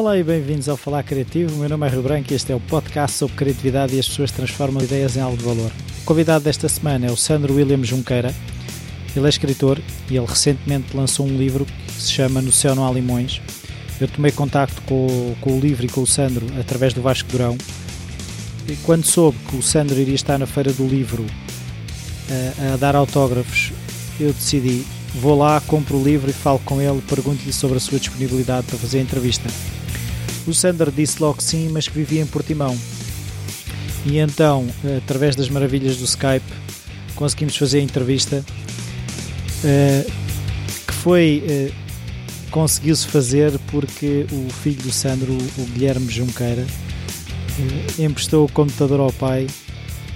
Olá e bem-vindos ao Falar Criativo. O meu nome é Rio Branco e este é o podcast sobre criatividade e as pessoas transformam ideias em algo de valor. O convidado desta semana é o Sandro William Junqueira. Ele é escritor e ele recentemente lançou um livro que se chama No Céu Não Há Limões. Eu tomei contacto com, com o livro e com o Sandro através do Vasco Durão. E quando soube que o Sandro iria estar na Feira do Livro a, eh, a dar autógrafos, eu decidi vou lá, compro o livro e falo com ele, pergunto-lhe sobre a sua disponibilidade para fazer a entrevista. O Sander disse logo sim, mas que vivia em Portimão. E então, através das maravilhas do Skype, conseguimos fazer a entrevista eh, que foi eh, conseguiu-se fazer porque o filho do Sandro, o Guilherme Junqueira, eh, emprestou o computador ao pai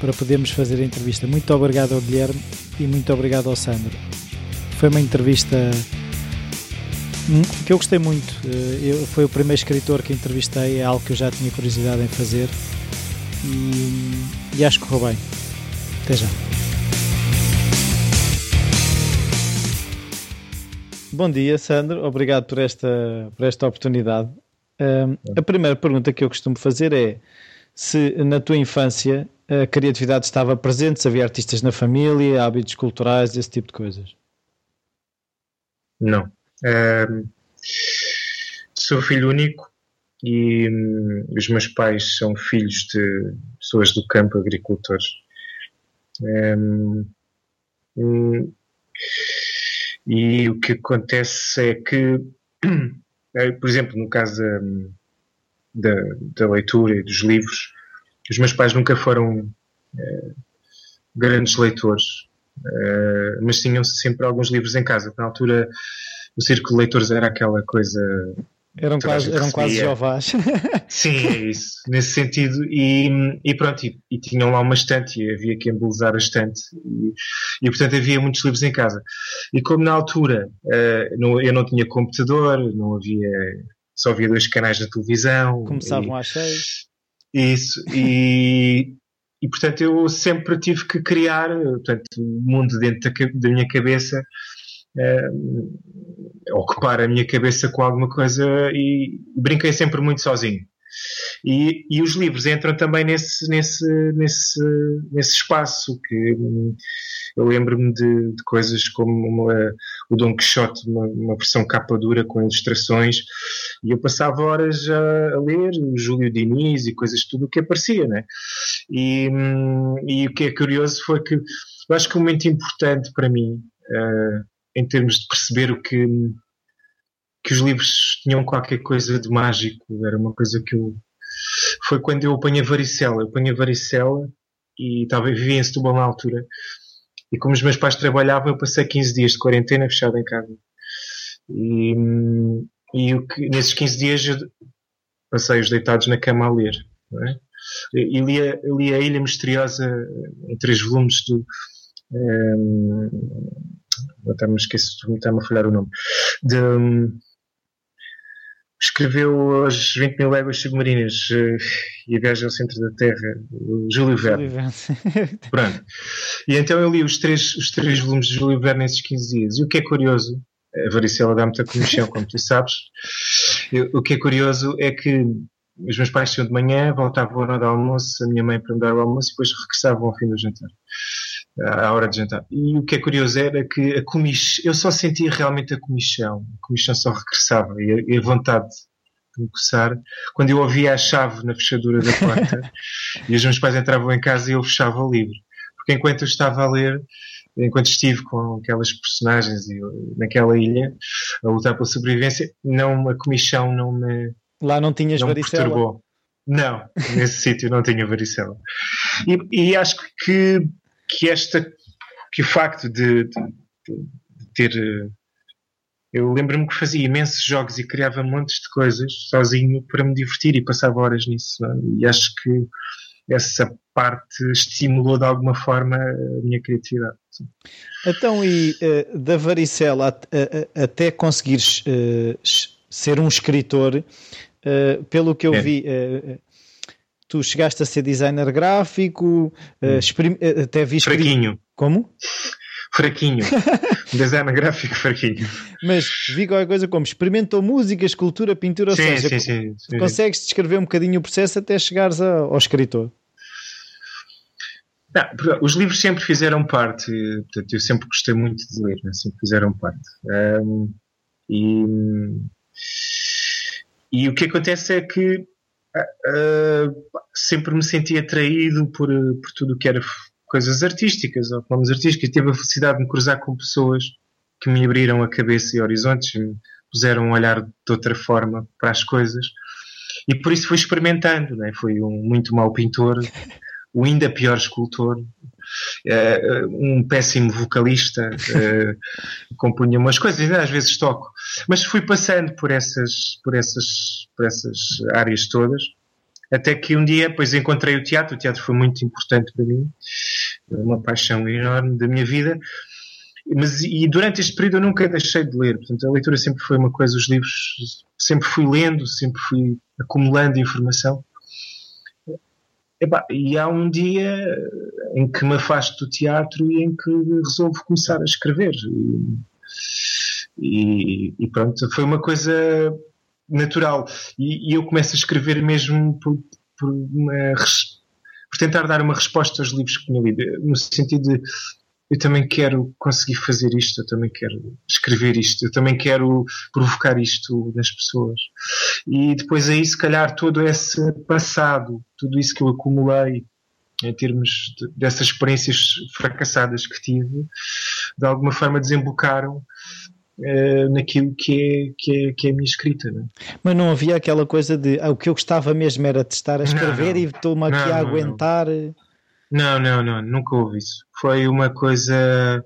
para podermos fazer a entrevista. Muito obrigado ao Guilherme e muito obrigado ao Sandro. Foi uma entrevista que eu gostei muito. Eh, eu, foi o primeiro escritor que entrevistei, é algo que eu já tinha curiosidade em fazer e, e acho que correu bem. Até já. Bom dia, Sandro. Obrigado por esta, por esta oportunidade. Um, a primeira pergunta que eu costumo fazer é se na tua infância a criatividade estava presente, se havia artistas na família, hábitos culturais, esse tipo de coisas. Não. Sou filho único e um, os meus pais são filhos de pessoas do campo, agricultores. Um, um, e o que acontece é que, eh, por exemplo, no caso da, da, da leitura e dos livros, os meus pais nunca foram é, grandes leitores. Uh, mas tinham sempre alguns livros em casa. Na altura, o círculo de leitores era aquela coisa. Eram quase, eram quase. Sim, é isso, nesse sentido. E, e pronto, e, e, tinham lá uma estante, e havia que embelezar a estante, e, e, portanto havia muitos livros em casa. E como na altura uh, não, eu não tinha computador, não havia, só havia dois canais de televisão. Começavam às seis. Isso, e, e portanto eu sempre tive que criar portanto, o mundo dentro da, da minha cabeça, uh, ocupar a minha cabeça com alguma coisa e brinquei sempre muito sozinho. E, e os livros entram também nesse, nesse, nesse, nesse espaço que eu lembro-me de, de, coisas como uma, o Dom Quixote, uma, uma, versão capa dura com ilustrações, e eu passava horas a, a, ler o Júlio Diniz e coisas, tudo o que aparecia, né? E, e o que é curioso foi que eu acho que um momento importante para mim, uh, em termos de perceber o que, que os livros tinham qualquer coisa de mágico, era uma coisa que eu. Foi quando eu apanhei varicela. Eu apanhei varicela e estava, vivia em Setúbal na altura e como os meus pais trabalhavam, eu passei 15 dias de quarentena fechado em casa. E, e o que, nesses 15 dias eu passei-os deitados na cama a ler. É? E li, li a Ilha Misteriosa em três volumes do. Um, até me esqueço, está-me a falhar o nome. De, um, escreveu as 20 mil léguas submarinas uh, e a viagem ao centro da Terra, Júlio Verne. Pronto. E então eu li os três, os três volumes de Júlio Verne nesses 15 dias. E o que é curioso, a varicela dá muita comichão, como tu sabes, eu, o que é curioso é que os meus pais iam de manhã, voltavam à hora do almoço, a minha mãe para me dar o almoço e depois regressavam ao fim do jantar à hora de jantar. E o que é curioso era que a comichão, eu só sentia realmente a comichão, a comichão só regressava e a, vontade de me coçar quando eu ouvia a chave na fechadura da porta e os meus pais entravam em casa e eu fechava o livro. Porque enquanto eu estava a ler, enquanto estive com aquelas personagens e, naquela ilha a lutar pela sobrevivência, não, a comichão não me. Lá não tinhas não varicela? Perturbou. Não, nesse sítio não tinha varicela. E, e acho que que esta que o facto de, de, de ter eh, eu lembro-me que fazia imensos jogos e criava montes de coisas sozinho para me divertir e passava horas nisso e acho que essa parte estimulou de alguma forma a minha criatividade. Então, e uh, da varicela até conseguires uh, ser um escritor, uh, pelo que eu é. vi, tu chegaste a ser designer gráfico, uh, até vi Fraquinho. Como? fraquinho. um design gráfico fraquinho. Mas vi qualquer coisa como experimentou música, escultura, pintura, ou sim, seja, sim, sim, sim, consegues descrever um bocadinho o processo até chegares a, ao escritor. Não, os livros sempre fizeram parte, portanto, eu sempre gostei muito de ler, né? sempre fizeram parte. Um, e, e o que acontece é que uh, sempre me senti atraído por, por tudo o que era coisas artísticas, ou nomes artísticos. Tive a felicidade de me cruzar com pessoas que me abriram a cabeça e horizontes, me puseram a olhar de outra forma para as coisas. E por isso fui experimentando, né? fui um muito mau pintor, o ainda pior escultor, um péssimo vocalista, uh, compunha umas coisas, às vezes toco, mas fui passando por essas, por essas, por essas áreas todas, até que um dia, pois encontrei o teatro, o teatro foi muito importante para mim, uma paixão enorme da minha vida, mas e durante este período eu nunca deixei de ler, portanto a leitura sempre foi uma coisa, os livros sempre fui lendo, sempre fui acumulando informação e há um dia em que me afasto do teatro e em que resolvo começar a escrever. E, e pronto, foi uma coisa natural. E, e, eu começo a escrever mesmo por, por, uma, por tentar dar uma resposta aos livros que tinha lido, no sentido de eu também quero conseguir fazer isto, eu também quero escrever isto, eu também quero provocar isto nas pessoas. E depois aí, se calhar, todo esse passado, tudo isso que eu acumulei em termos de, dessas experiências fracassadas que tive, de alguma forma desembocaram uh, naquilo que é, que, é, que é a minha escrita. Não é? Mas não havia aquela coisa de ah, o que eu gostava mesmo era de estar a escrever não, não. e estou-me aqui não, a aguentar. Não, não, não, nunca houve isso. Foi uma coisa.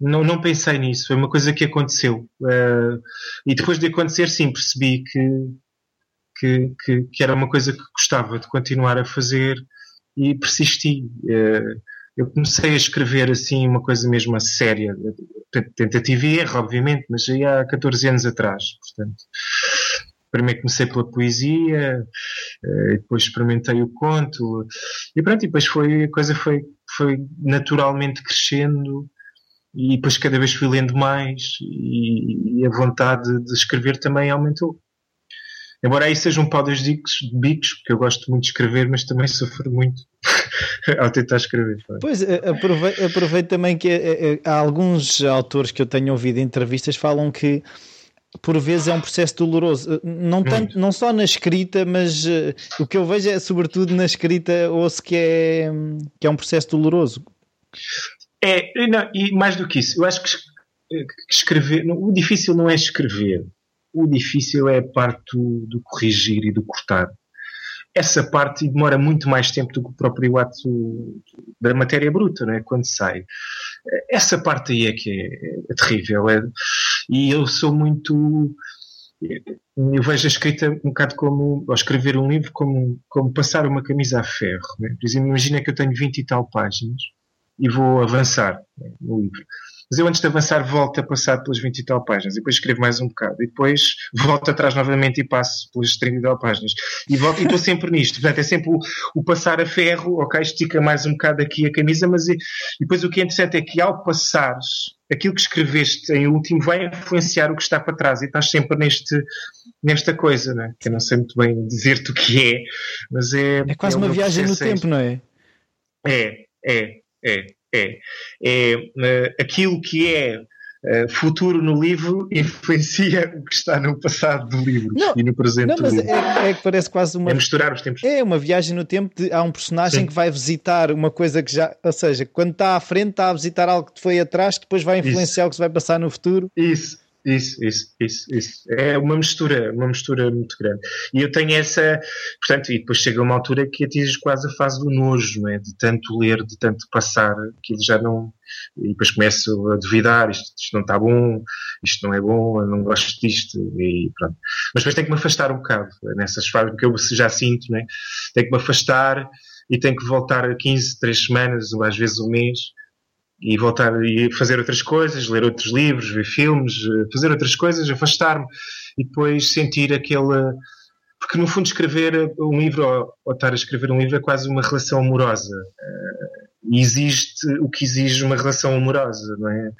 Não, não pensei nisso, foi uma coisa que aconteceu. Uh, e depois de acontecer, sim, percebi que, que, que, que, era uma coisa que gostava de continuar a fazer e persisti. Uh, eu comecei a escrever assim uma coisa mesmo a séria, tentativa e erro, obviamente, mas já há 14 anos atrás, portanto primeiro comecei pela poesia, eh, depois experimentei o conto, e pronto, e depois foi, a coisa foi, foi naturalmente crescendo, e depois cada vez fui lendo mais, e, e a vontade de escrever também aumentou. Embora aí seja um pau dos bicos, porque eu gosto muito de escrever, mas também sofro muito ao tentar escrever. Pois, eh, aproveito, aproveito também que eh, há alguns autores que eu tenho ouvido em entrevistas falam que por vezes é um processo doloroso, eh, não, tanto, não só na escrita, mas uh, o que eu vejo é sobretudo na escrita ouço que é, que é um processo doloroso. É, não, e mais do que isso, eu acho que, que escrever, o difícil não é escrever, o difícil é a parte do, do corrigir e do cortar essa parte demora muito mais tempo do que o próprio ato da matéria bruta, não é? quando sai. Essa parte aí é que é, é terrível. É, e eu sou muito. Eu vejo a escrita um bocado como, ou escrever um livro, como, como passar uma camisa a ferro. Né? Por exemplo, imagina que eu tenho 20 e tal páginas e vou avançar né, no livro. Mas eu antes de avançar volto a passar pelas 20 e tal páginas, e depois escrevo mais um bocado, e depois volto atrás novamente e passo pelas 30 e tal páginas. E volto e estou sempre nisto. Portanto, é sempre o, o, passar a ferro, ok, estica mais um bocado aqui a camisa, mas e, e depois o que é interessante é que ao passares, aquilo que escreveste em último vai influenciar o que está para trás, e estás sempre neste, nesta coisa, né? que eu não sei muito bem dizer-te o que é, mas é. É quase é uma viagem no tempo, não é? É, é, é é, é uh, aquilo que é uh, futuro no livro influencia o que está no passado do livro não, e no presente não, do livro. É, é, que parece quase uma. É misturar os tempos. É uma viagem no tempo. De, há um personagem Sim. que vai visitar uma coisa que já. Ou seja, quando está à frente, está a visitar algo que foi atrás, que depois vai influenciar Isso. o que se vai passar no futuro. Isso. Isso, isso, isso, isso. É uma mistura, uma mistura muito grande. E eu tenho essa, portanto, e depois chega uma altura que atinges quase a fase do nojo, não é? De tanto ler, de tanto passar, aquilo já não. E depois começo a duvidar, isto, isto não está bom, isto não é bom, eu não gosto disto, e pronto. Mas depois tenho que me afastar um bocado nessas fases, porque eu já sinto, não é? Tenho que me afastar e tenho que voltar a 15, 3 semanas, ou às vezes um mês, e voltar e fazer outras coisas, ler outros livros, ver filmes, eh, fazer outras coisas, afastar-me e depois sentir aquele. Porque no fundo, escrever um livro ou, ou, estar a escrever um livro é quase uma relação amorosa. Eh, e exige o que exige uma relação amorosa, não é?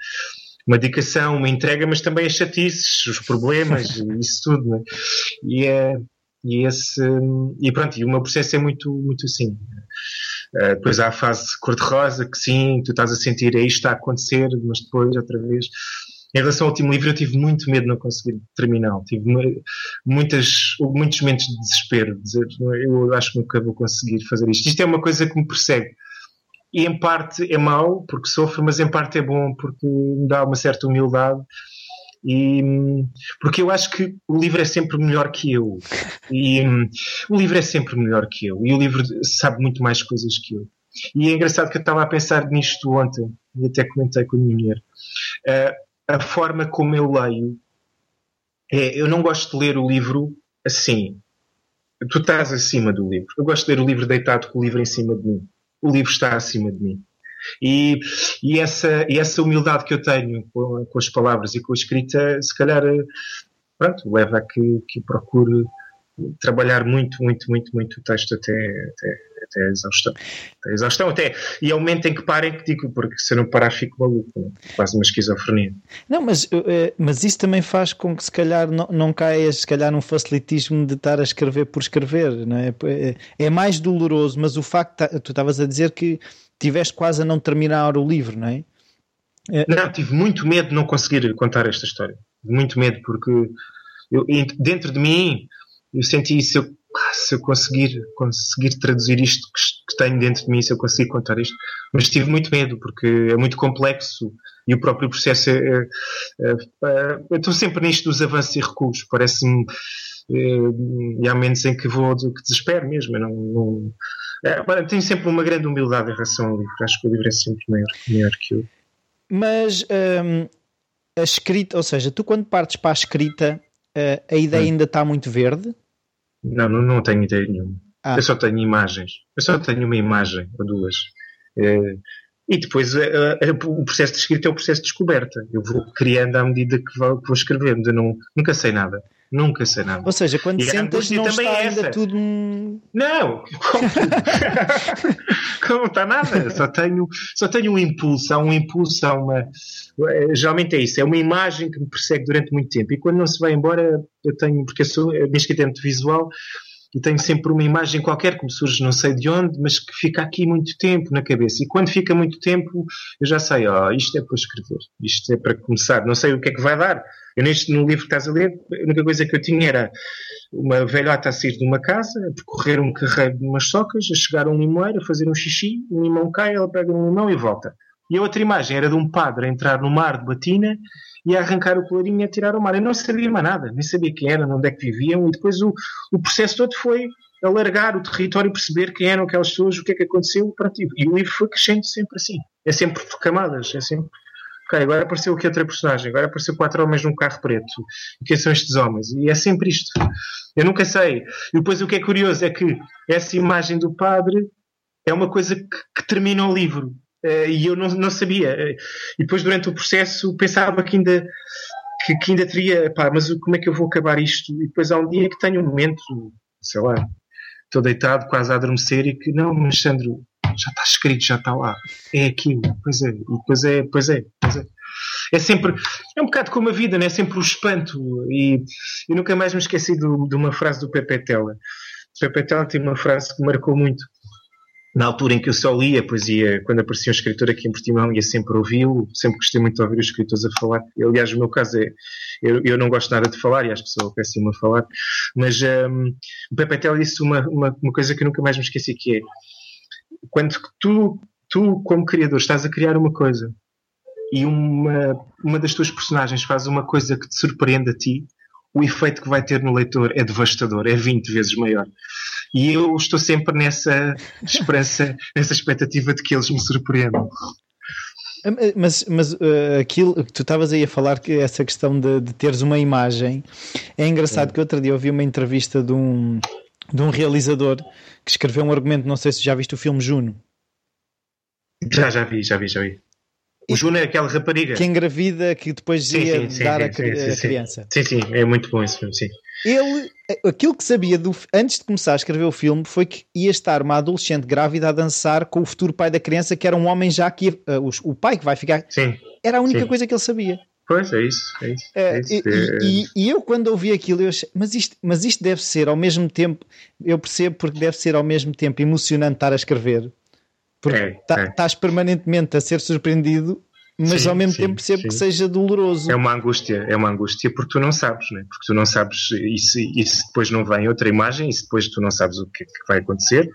Uma dedicação, uma entrega, mas também as chatices, os problemas, isso tudo, não é? E, é, e esse, e pronto, e o meu processo é muito, muito assim. Uh, depois há a fase cor-de-rosa, que sim, tu estás a sentir, isto está a acontecer, mas depois, outra vez, em relação ao último livro, eu tive muito medo de não conseguir terminar. Tive muitas, muitos momentos de desespero. De dizer, eu acho que nunca vou conseguir fazer isto. Isto é uma coisa que me persegue. E em parte é mau, porque sofro, mas em parte é bom, porque me dá uma certa humildade. E, porque eu acho que o livro é sempre melhor que eu. E o livro é sempre melhor que eu. E o livro sabe muito mais coisas que eu. E é engraçado que eu estava a pensar nisto ontem, e até comentei com a minha mulher. Uh, a forma como eu leio é, eu não gosto de ler o livro assim. Tu estás acima do livro. Eu gosto de ler o livro deitado com o livro em cima de mim. O livro está acima de mim. E, e, essa, e essa humildade que eu tenho com, com, as palavras e com a escrita, se calhar, pronto, leva a que, que procure trabalhar muito, muito, muito, muito o texto até, até, até a exaustão. Até a exaustão, até. E é o momento em que parem que digo, porque se eu não parar fico maluco, né? quase uma esquizofrenia. Não, mas, eh, mas isso também faz com que se calhar não, não caias se calhar num facilitismo de estar a escrever por escrever, não é? É, é mais doloroso, mas o facto, tu estavas a dizer que tiveste quase a não terminar o livro, não é? é... Não, tive muito medo de não conseguir contar esta história. Muito medo, porque eu, dentro de mim eu senti isso, eu, se eu conseguir, conseguir traduzir isto que, tenho dentro de mim, se eu conseguir contar isto, mas tive muito medo, porque é muito complexo e o próprio processo é, é, é, é eu estou sempre nisto dos avanços e recuos, parece-me e há momentos em que vou que desespero mesmo, eu não, não é, tenho sempre uma grande humildade em relação ao livro, acho que o livro é sempre maior, maior que eu. Mas hum, a escrita, ou seja, tu quando partes para a escrita Uh, a ideia hum. ainda está muito verde? Não, não, não tenho ideia nenhuma. Ah. Eu só tenho imagens. Eu só tenho uma imagem ou duas. É, e depois o processo de escrita é o processo de descoberta. Eu vou criando à medida que vou, que vou escrevendo. Eu não, nunca sei nada. Nunca sei nada. Ou seja, quando e sentas não está é ainda tudo... Não! Como, não está nada. Só tenho, só tenho um impulso. Há um impulso, há uma... Eh, geralmente é isso. É uma imagem que me persegue durante muito tempo. E quando não se vai embora, eu tenho... Porque eu sou, a minha escrita é muito visual e tenho sempre uma imagem qualquer que me surge não sei de onde, mas que fica aqui muito tempo na cabeça. E quando fica muito tempo, eu já sei, ó, oh, isto é para escrever, isto é para começar. Não sei o que é que vai dar. Eu neste, no livro que estás a ler, a única coisa que eu tinha era uma velhota a sair de uma casa, a percorrer um carreiro de umas socas, a chegar a um limoeiro, a fazer um xixi, um limão cai, ela pega um limão e volta. E a outra imagem era de um padre a entrar no mar de batina e a arrancar o colarinho e a tirar ao mar. Eu não sabia mais nada, nem sabia quem eram, onde é que viviam, e depois o, o processo todo foi alargar o território, perceber quem eram aquelas pessoas, o que é que aconteceu, pronto, e o livro foi crescendo sempre assim. É sempre por camadas, é sempre. Ok, agora apareceu aqui outra personagem, agora apareceu quatro homens num carro preto. O que são estes homens? E é sempre isto. Eu nunca sei. E depois o que é curioso é que essa imagem do padre é uma coisa que, que termina o livro. Uh, e eu não, não sabia. Uh, e depois, durante o processo, pensava que ainda, que, que, ainda teria, pá, mas como é que eu vou acabar isto? E depois há um dia que tenho um momento, sei lá, estou deitado, quase a adormecer, e que não, mas Sandro, já está escrito, já está lá. É aquilo, pois é, e depois é, pois é, pois é. É sempre, é um bocado como a vida, né? é sempre o espanto. E eu nunca mais me esqueci do, de uma frase do Pepe Tela. O Pepe Tela tem uma frase que marcou muito na altura em que eu só lia poesia, quando aparecia um escritor aqui em Portimão, ia sempre ouvi-lo, sempre gostei muito de ouvir os escritores a falar. Aliás, o meu caso é, eu, eu não gosto nada de falar e acho que sou péssimo a falar, mas um, o Pepe Tel disse uma, uma, uma, coisa que eu nunca mais me esqueci, que é, quando tu, tu, como criador, estás a criar uma coisa e uma, uma das tuas personagens faz uma coisa que te surpreende a ti, o efeito que vai ter no leitor é devastador, é 20 vezes maior. E eu estou sempre nessa esperança, nessa expectativa de que eles me surpreendam. Mas, mas uh, aquilo que tu estavas aí a falar, que essa questão de, de teres uma imagem, é engraçado é. que outro dia eu vi uma entrevista de um, de um realizador que escreveu um argumento, não sei se já viste o filme Juno. Já, já vi, já vi, já vi. O Juno é aquela rapariga. Que engravida que depois sim, ia sim, sim, dar a, a, criança. Sim, sim, é muito bom esse filme, sim. ele, aquilo que sabia do, antes de começar a escrever o filme foi que ia estar uma adolescente grávida a dançar com o futuro pai da criança, que era um homem já que ia, uh, o, pai que vai ficar. Sim. Era a única Sim. coisa que ele sabia. Pois, é isso. É isso, é isso. E, e, e, eu, quando ouvi aquilo, eu achei, mas isto, mas isto deve ser ao mesmo tempo, eu percebo porque deve ser ao mesmo tempo emocionante estar a escrever, porque É, tá- é. estás permanentemente a ser surpreendido, mas Sim, ao mesmo sim, tempo percebo que sim. seja doloroso. É uma angústia, é uma angústia porque tu não sabes, né? porque tu não sabes, e se, e se depois não vem outra imagem, e se depois tu não sabes o que, que vai acontecer,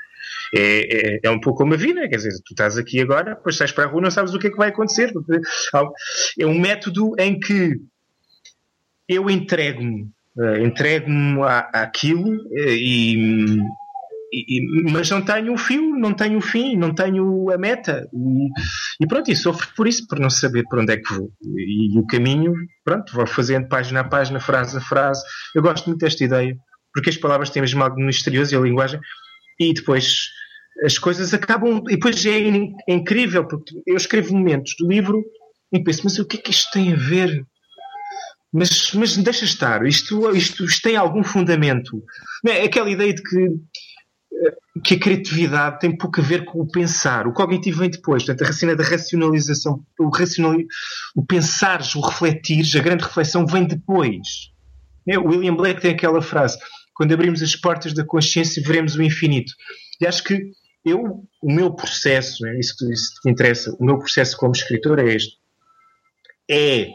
é, é, é um pouco como a vida, quer dizer, tu estás aqui agora, depois sais para a rua não sabes o que é que vai acontecer. É um método em que eu entrego-me, eh, entrego-me àquilo eh, e, e- mas não tenho o fio, não tenho o fim, não tenho a meta. E, e pronto, e sofro por isso, por não saber para onde é que vou. E, o caminho, pronto, vou fazendo página a página, frase a frase. Eu gosto muito desta ideia, porque as palavras têm mesmo algo misterioso e a linguagem, e depois as coisas acabam. E depois é, in- é incrível, porque eu escrevo momentos do livro e penso, mas o que é que isto tem a ver? Mas, mas deixa estar, isto, isto, isto tem algum fundamento. Não é? Aquela ideia de que que a criatividade tem pouco a ver com o pensar. O cognitivo vem depois. Portanto, a cena da racionalização, o, racionali... o pensares, o refletires, a grande reflexão vem depois. É, William Blake tem aquela frase: quando abrimos as portas da consciência, veremos o infinito. E acho que eu, o meu processo, é isso que, isso que te interessa, o meu processo como escritor é este. É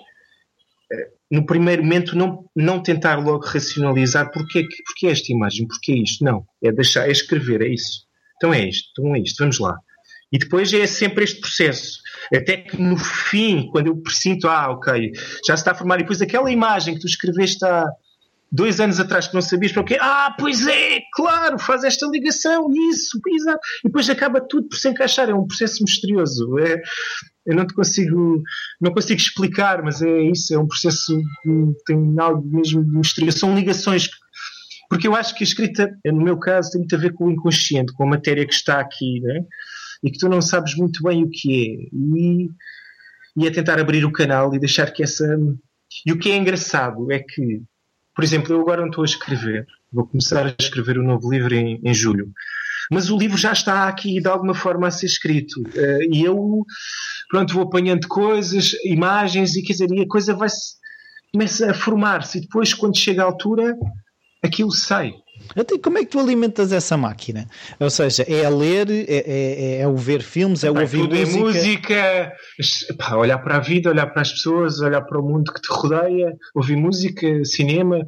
no primeiro momento não, não tentar logo racionalizar porque, é que- porque é esta imagem, porque é isto. Não. É deixar, é escrever, é isso. Então é isto, então é isto, vamos lá. E depois é sempre este processo. Até que no fim, quando eu presinto, ah, ok, já se está a formar, e depois aquela imagem que tu escreveste há dois anos atrás que não sabias para o quê, ah, pois é, claro, faz esta ligação, isso, exato. E depois acaba tudo por se encaixar, é um processo misterioso. É, eu não te consigo, não consigo explicar, mas é isso, é um processo que tem algo mesmo misterioso. São ligações, porque eu acho que a escrita, no meu caso, tem muito a ver com o inconsciente, com a matéria que está aqui, né? e que tu não sabes muito bem o que é. E, e é tentar abrir o canal e deixar que essa. E o que é engraçado é que, por exemplo, eu agora não estou a escrever, vou começar a escrever um novo livro em, em julho. Mas o livro já está aqui de alguma forma a ser escrito. Eh, e eu, pronto, vou apanhando coisas, imagens, e quer dizer, e a coisa vai começa a formar-se. E depois, quando chega a altura, aquilo sai. Então, como é que tu alimentas essa máquina? Ou seja, é a ler, é, é, é o ver filmes, é o ouvir tudo música. é música, pá, olhar para a vida, olhar para as pessoas, olhar para o mundo que te rodeia, ouvir música, cinema,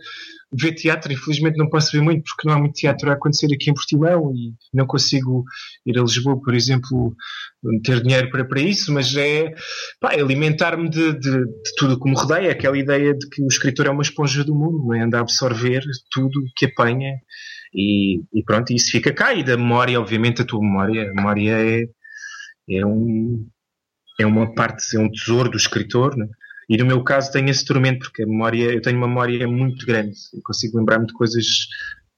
ver teatro. Infelizmente não posso ver muito porque não há muito teatro a acontecer aqui em Portimão e não consigo ir a Lisboa, por exemplo, ter dinheiro para, para isso, mas é, é alimentar-me de, de, de tudo que me rodeia, aquela ideia de que o escritor é uma esponja do mundo, é anda a absorver tudo que apanha e, e pronto, isso fica cá. E da memória, obviamente, a tua memória, a memória é, é, um, é uma parte, é um tesouro do escritor, né? E no meu caso tenho esse tormento, porque a memória, eu tenho uma memória muito grande, eu consigo lembrar-me de coisas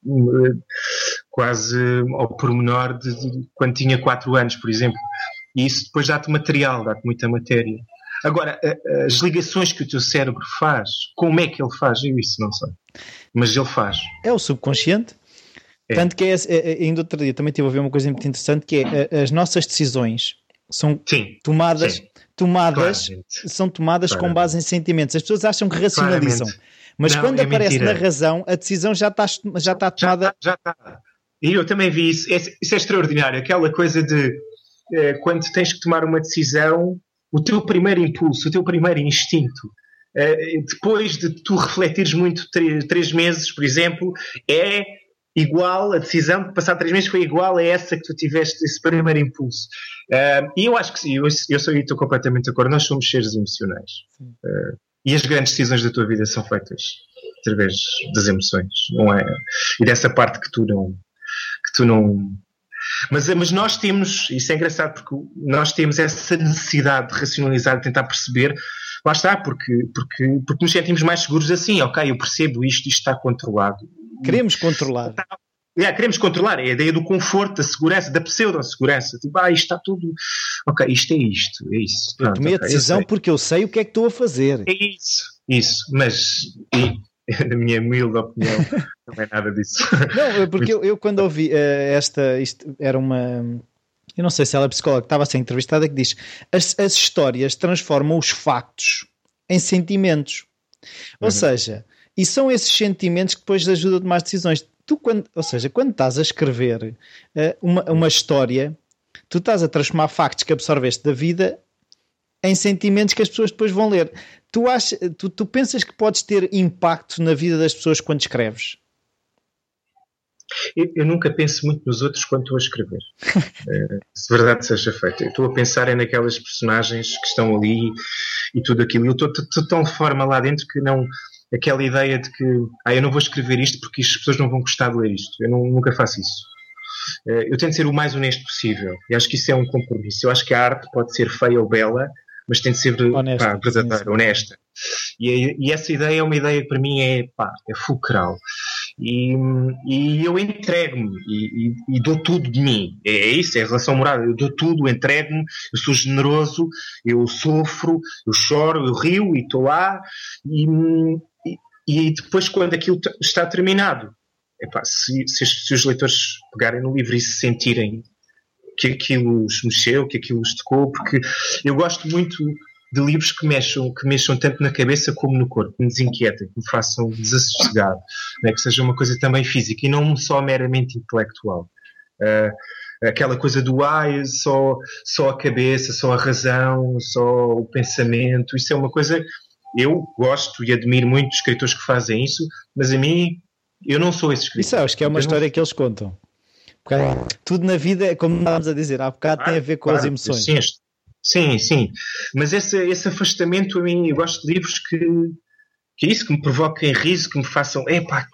uh, quase ao pormenor de, de quando tinha 4 anos, por exemplo. E isso depois dá-te material, dá-te muita matéria. Agora, a- as ligações que o teu cérebro faz, como é que ele faz? Eu isso não sei. Mas ele faz. É o subconsciente. É. Tanto que é, é, ainda outro dia também estive a ver uma coisa muito interessante que é as nossas decisões são Sim, tomadas, Sim. Tomadas claramente. são tomadas com base em sentimentos. As pessoas acham que racionalizam, Claramente. mas Não, quando é aparece mentira. na razão, a decisão já está, já está Já tomada. está, já está. E eu também vi isso. Esse- Isso é extraordinário. Aquela coisa de eh, quando tens que tomar uma decisão, o teu primeiro impulso, o teu primeiro instinto, eh, depois de tu refletires muito três meses, por exemplo, é igual, a decisão de passar três meses foi igual a essa que tu tiveste, esse primeiro impulso. Eh, e eu acho que sim, eu, eu sou, e estou completamente de acordo, nós somos seres emocionais. Eh, e as grandes decisões da tua vida são feitas através das emoções, não é? E dessa parte que tu não, que tu não. Mas, mas nós temos, isso é engraçado porque nós temos essa necessidade de racionalizar, de tentar perceber, lá está, porque, porque, porque nos sentimos mais seguros assim, ok, eu percebo isto, isto está controlado. Queremos controlar. É, queremos controlar, é a ideia do conforto, da segurança, da pseudo-segurança. Tipo, ah, isto está tudo. Ok, isto é isto, é isso. Eu Pronto, tomei a eu decisão sei. porque eu sei o que é que estou a fazer. É isso, isso. Mas e na minha humilde opinião, não é nada disso. Não, porque eu, eu, quando ouvi uh, esta, isto era uma. Eu não sei se ela é psicóloga que estava a ser entrevistada que diz as, as histórias transformam os factos em sentimentos. Ou uhum. seja, e são esses sentimentos que depois ajudam a tomar decisões. Tu, quando, ou seja, quando estás a escrever uh, uma, uma história, tu estás a transformar factos que absorveste da vida em sentimentos que as pessoas depois vão ler. Tu, achas, tu, tu pensas que podes ter impacto na vida das pessoas quando escreves? Eu, eu, nunca penso muito nos outros quando estou a escrever. é, se verdade seja feita. Eu estou a pensar é naquelas personagens que estão ali e tudo aquilo. Eu estou, estou tão de forma lá dentro que não. Aquela ideia de que ah, eu não vou escrever isto porque as pessoas não vão gostar de ler isto. Eu não, nunca faço isso. É, eu tento ser o mais honesto possível. E acho que isso é um compromisso. Eu acho que a arte pode ser feia ou bela, mas tem de ser honesta, pá, verdadeira, honesta. E, e, essa ideia é uma ideia que para mim é, pá, é fulcral. E, e eu entrego-me e, e, e, dou tudo de mim. É, é isso, é a relação moral. Eu dou tudo, entrego-me, eu sou generoso, eu sofro, eu choro, eu rio e estou lá. E, e, depois, quando aquilo está terminado, epá, se, se, se os leitores pegarem no livro e se sentirem que aquilo os mexeu, que aquilo os tocou, porque eu gosto muito de livros que mexam, que mexam tanto na cabeça como no corpo, que me desinquietem, que me façam desassossegar, né? que seja uma coisa também física e não só meramente intelectual. Uh, aquela coisa do ah, só, só a cabeça, só a razão, só o pensamento, isso é uma coisa. Eu gosto e admiro muito escritores que fazem isso, mas a mim, eu não sou esse escritor. Isso acho que é uma eu história não... que eles contam. Porque tudo na vida, como estávamos a dizer há bocado, tem a ver com claro, as emoções. Sim, sim, sim. Mas esse, esse afastamento a mim, eu gosto de livros que, que é isso, que me provoquem riso, que me façam, epá, que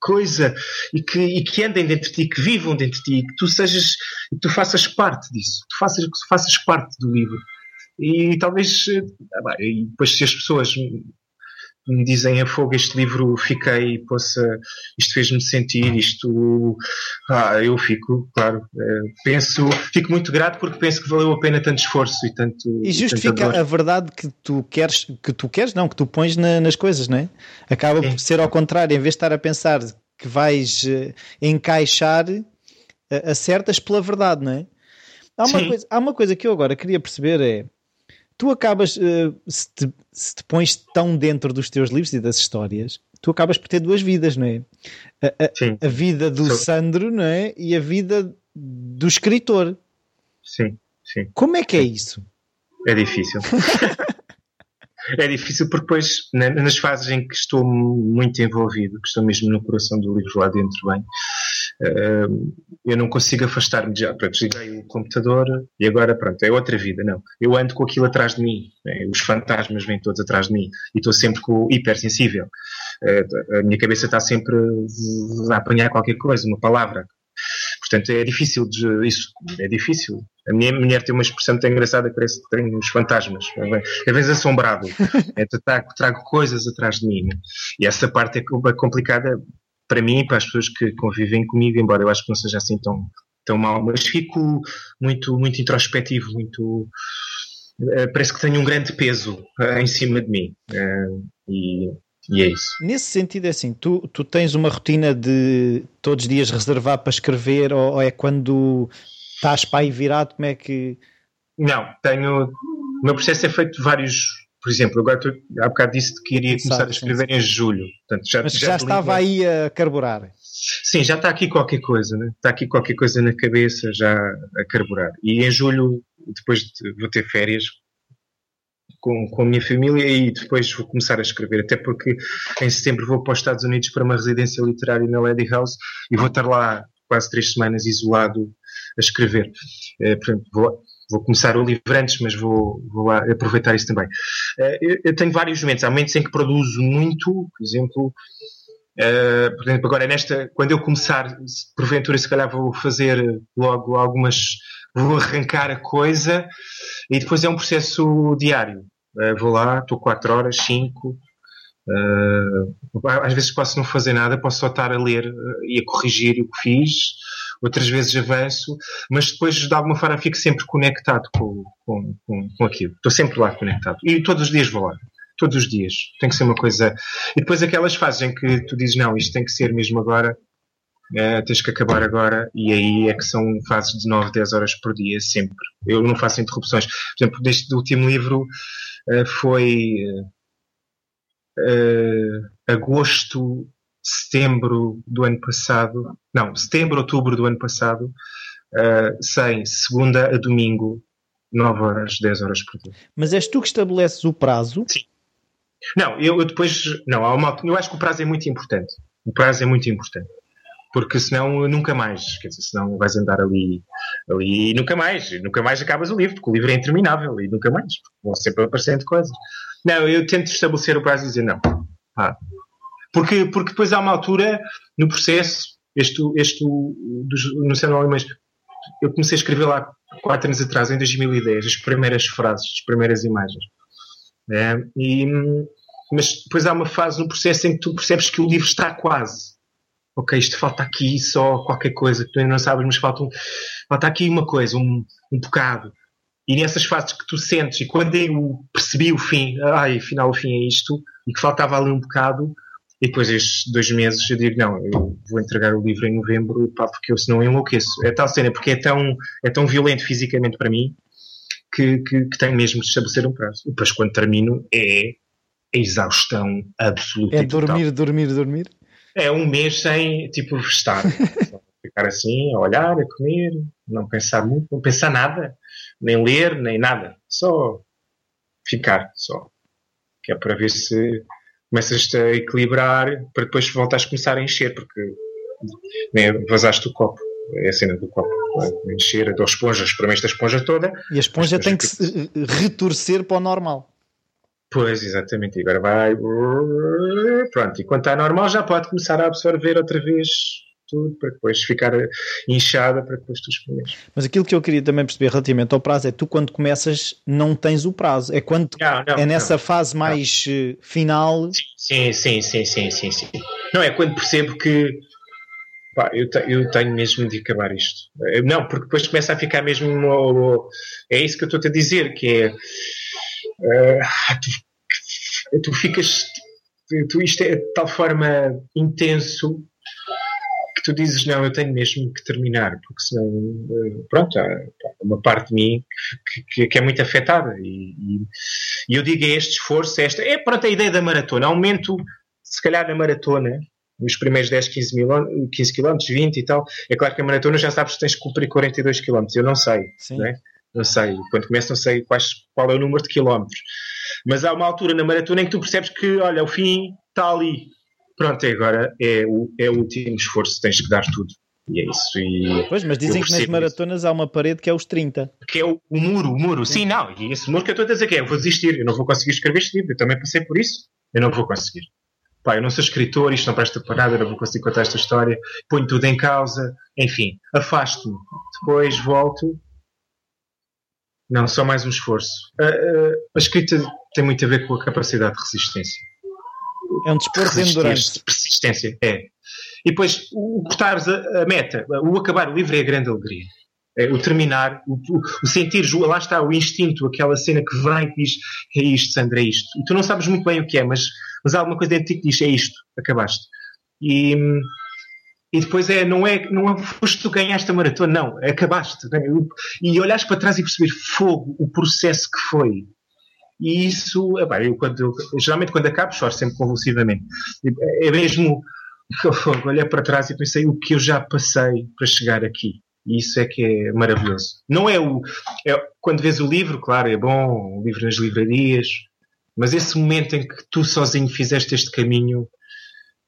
coisa, e que, e que andem dentro de ti, que vivam dentro de ti, que tu sejas, que tu faças parte disso, tu faças, que tu faças parte do livro. E talvez, eh, e depois se as pessoas me dizem a fogo este livro fiquei, possa, isto fez-me sentir, isto, ah, eu fico, claro, é, penso, fico muito grato porque penso que valeu a pena tanto esforço e tanto. E justifica a verdade que tu queres, que tu queres, não, que tu pões na, nas coisas, não é? Acaba Sim. por ser ao contrário, em vez de estar a pensar que vais uh, encaixar, acertas pela verdade, não é? Há uma, coisa, há uma coisa que eu agora queria perceber é tu acabas, uh, se, te, se, te, pões tão dentro dos teus livros e das histórias, tu acabas por ter duas vidas, não é? A, a, a vida do. Sandro, não é? E a vida do escritor. Sim, sim. Como é que é isso? É difícil. é difícil porque depois, nas fases em que estou muito envolvido, que estou mesmo no coração do livro lá dentro bem, eu não consigo afastar-me já. Pronto, desliguei o computador e agora, pronto, é outra vida. Não. Eu ando com aquilo atrás de mim. Né? Os fantasmas vêm todos atrás de mim. E estou sempre com hipersensível. Uh, a minha cabeça está sempre a apanhar qualquer coisa, uma palavra. Portanto, é difícil de, isso. É difícil. A minha mulher tem uma expressão muito engraçada que parece que tem os fantasmas. É vezes assombrado. É, trago, trago coisas atrás de mim. Né? E essa parte é complicada para mim e para as pessoas que convivem comigo, embora eu acho que não seja assim tão, tão mal, mas fico muito, muito introspectivo, muito. Uh, parece que tenho um grande peso uh, em cima de mim. Uh, e, e, é isso. Nesse sentido, é assim: tu, tu tens uma rotina de todos os dias reservar para escrever, ou, ou é quando estás para aí virado? Como é que. Não, tenho. O meu processo é feito de vários por exemplo, agora tu, há bocado disse que iria começar Sabe, a escrever sim, sim. em julho. Portanto, já, Mas já, já estava aí a carburar. Sim, já está aqui qualquer coisa, né? está aqui qualquer coisa na cabeça já a carburar. E em julho, depois de, vou ter férias com, com a minha família e depois vou começar a escrever. Até porque em setembro vou para os Estados Unidos para uma residência literária na Lady House e vou estar lá quase três semanas isolado a escrever. É, portanto, vou, vou começar o livro antes, mas vou, vou aproveitar isso também. Uh, eu, eu, tenho vários momentos. Há momentos em que produzo muito, por exemplo, uh, por exemplo, agora nesta, quando eu começar, porventura, se calhar vou fazer logo algumas, vou arrancar a coisa e depois é um processo diário. Uh, vou lá, estou 4 horas, 5. às vezes posso não fazer nada, posso só estar a ler e a corrigir o que fiz outras vezes avanço, mas depois de alguma forma fico sempre conectado com, com, com, com aquilo. Estou sempre lá conectado. E todos os dias vou lá. todos os dias. Tem que ser uma coisa. E depois aquelas fases em que tu dizes, não, isto tem que ser mesmo agora, é, tens que acabar agora, e aí é que são fases de 9, 10 horas por dia, sempre. Eu não faço interrupções. Por exemplo, deste último livro uh, foi uh, agosto, setembro do ano passado, não, setembro, outubro do ano passado, uh, sem segunda a domingo, 9 horas, 10 horas por dia. Mas és tu que estabeleces o prazo? Sim. Não, eu, eu depois. Não, há uma, eu acho que o prazo é muito importante. O prazo é muito importante. Porque senão nunca mais, quer dizer, senão vais andar ali, ali e nunca mais, nunca mais acabas o livro, porque o livro é interminável e nunca mais, vão sempre aparecendo coisas. Não, eu tento estabelecer o prazo e dizer não. Ah. Porque, porque depois há uma altura no processo, este, este dos, no Sendo Alemães, eu comecei a escrever lá quatro anos atrás, em 2010, as primeiras frases, as primeiras imagens. É, e, mas depois há uma fase no processo em que tu percebes que o livro está quase. Ok, isto falta aqui só qualquer coisa que tu ainda não sabes, mas falta, um, falta aqui uma coisa, um, um bocado. E nessas fases que tu sentes, e quando eu percebi o fim, ai, afinal o fim é isto, e que faltava ali um bocado, e depois estes dois meses eu digo, não, eu vou entregar o livro em novembro, pá, porque eu senão enlouqueço. É tal cena, porque é tão, é tão violento fisicamente para mim que, que, que tenho mesmo de estabelecer um prazo. E depois quando termino é exaustão absoluta. É dormir, dormir, dormir? É um mês sem, tipo, estar. Ficar assim, a olhar, a comer, não pensar muito, não pensar nada, nem ler, nem nada. Só ficar, só. Que é para ver se começas a equilibrar para depois voltares a começar a encher, porque né, vazaste o copo. É a cena do copo. Né? Encher da esponja, experimenta a esponja toda. E a esponja tem que se retorcer para o normal. Pois, exatamente. E agora vai. Pronto, e quando está normal já pode começar a absorver outra vez tudo para depois ficar inchada para depois tu experimentes. Mas aquilo que eu queria também perceber relativamente ao prazo é tu quando começas não tens o prazo, é quando não, não, é nessa não, fase mais eh, final. Sim, sim, sim, sim, sim, sim. Não é quando percebo que pá, eu, te, eu tenho mesmo de acabar isto. Eh, não, porque depois começa a ficar mesmo. É isso que eu estou-te a dizer, que é. Uh, tu, tu ficas. Tu, isto é de tal forma intenso tu dizes, não, eu tenho mesmo que terminar, porque senão, eh, pronto, há uma parte de mim que, que, que é muito afetada. E, e, eu digo, é este esforço, é esta. É, pronto, a ideia da maratona. Aumento, se calhar, na maratona, nos primeiros 10, 15, mil, 15 km, 20 e tal. É claro que a maratona já sabes que tens que cumprir 42 km. Eu não sei, né? não sei. Quando começo, não sei quais, qual é o número de quilómetros. Mas há uma altura na maratona em que tu percebes que, olha, o fim está ali pronto, agora é o, é o último esforço, tens que dar tudo. E é isso. E pois, mas dizem que nas maratonas isso. há uma parede que é os 30. Que é o, o muro, o muro. Sim, não. E esse muro que eu estou a dizer que é, eu vou desistir, eu não vou conseguir escrever este livro. Eu também passei por isso. Eu não vou conseguir. Pá, eu não sou escritor, isto não presta para nada, eu não vou conseguir contar esta história. Ponho tudo em causa. Enfim, afasto-me. Depois volto. Não, só mais um esforço. A, a, a escrita tem muito a ver com a capacidade de resistência. É um desporto de endurance. Persistência, é. E depois, o cortares a, a, meta, o acabar o livro é a grande alegria. É, o terminar, o, o, sentir, lá está o instinto, aquela cena que vem que diz é isto, Sandra, é isto. E tu não sabes muito bem o que é, mas, mas há alguma coisa dentro de ti que diz é isto, acabaste. E, e depois é, não é, não é foste tu ganhaste a maratona, não, acabaste. Né? E olhaste para trás e perceber fogo, o processo que foi. E isso, eu, quando, eu, geralmente quando acabo, choro sempre convulsivamente. É mesmo, olhei para trás e pensei o que eu já passei para chegar aqui. E isso é que é maravilhoso. Não é o. É, quando vês o livro, claro, é bom, o livro nas livrarias, mas esse momento em que tu sozinho fizeste este caminho,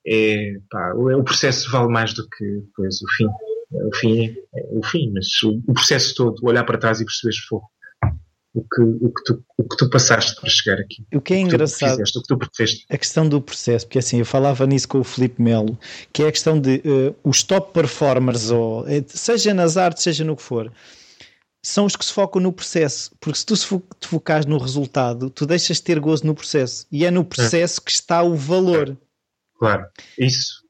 é, pá, o, o processo vale mais do que depois o fim. O fim é, é o fim, mas o, o processo todo, olhar para trás e perceberes fogo o que, o que, tu, o que tu passaste para chegar aqui. O que é o engraçado, fizeste, o que tu fizeste. a questão do processo, porque assim, eu falava nisso com o Felipe Melo, que é a questão de uh, os top performers, ou, eh, seja nas artes, seja no que for, são os que se focam no processo, porque se tu se te focares no resultado, tu deixas de ter gozo no processo, e é no processo é. que está o valor. Claro, isso.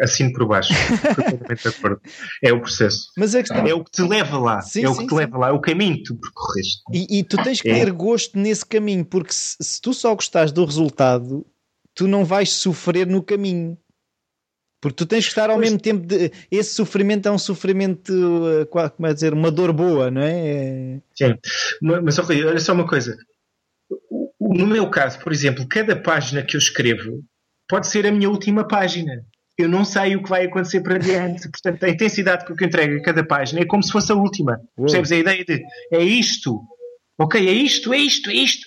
Assino por baixo. Completamente de acordo. É o processo. Mas é, questão... é o que te leva lá. Sim, é o que sim, te sim. leva lá. É o caminho que tu percorreste. E, e tu tens que é. ter gosto nesse caminho, porque se, se tu só gostares do resultado, tu não vais sofrer no caminho. Porque tu tens que estar ao pois. mesmo tempo de. Esse sofrimento é um sofrimento, eh, como é dizer, uma dor boa, não é? Sim. Mas olha só uma coisa. No meu caso, por exemplo, cada página que eu escrevo pode ser a minha última página. Eu não sei o que vai acontecer para diante. Portanto, a intensidade que eu entrego a cada página é como se fosse a última. Uou. Percebes a ideia de é isto? Ok, é isto, é isto, é isto.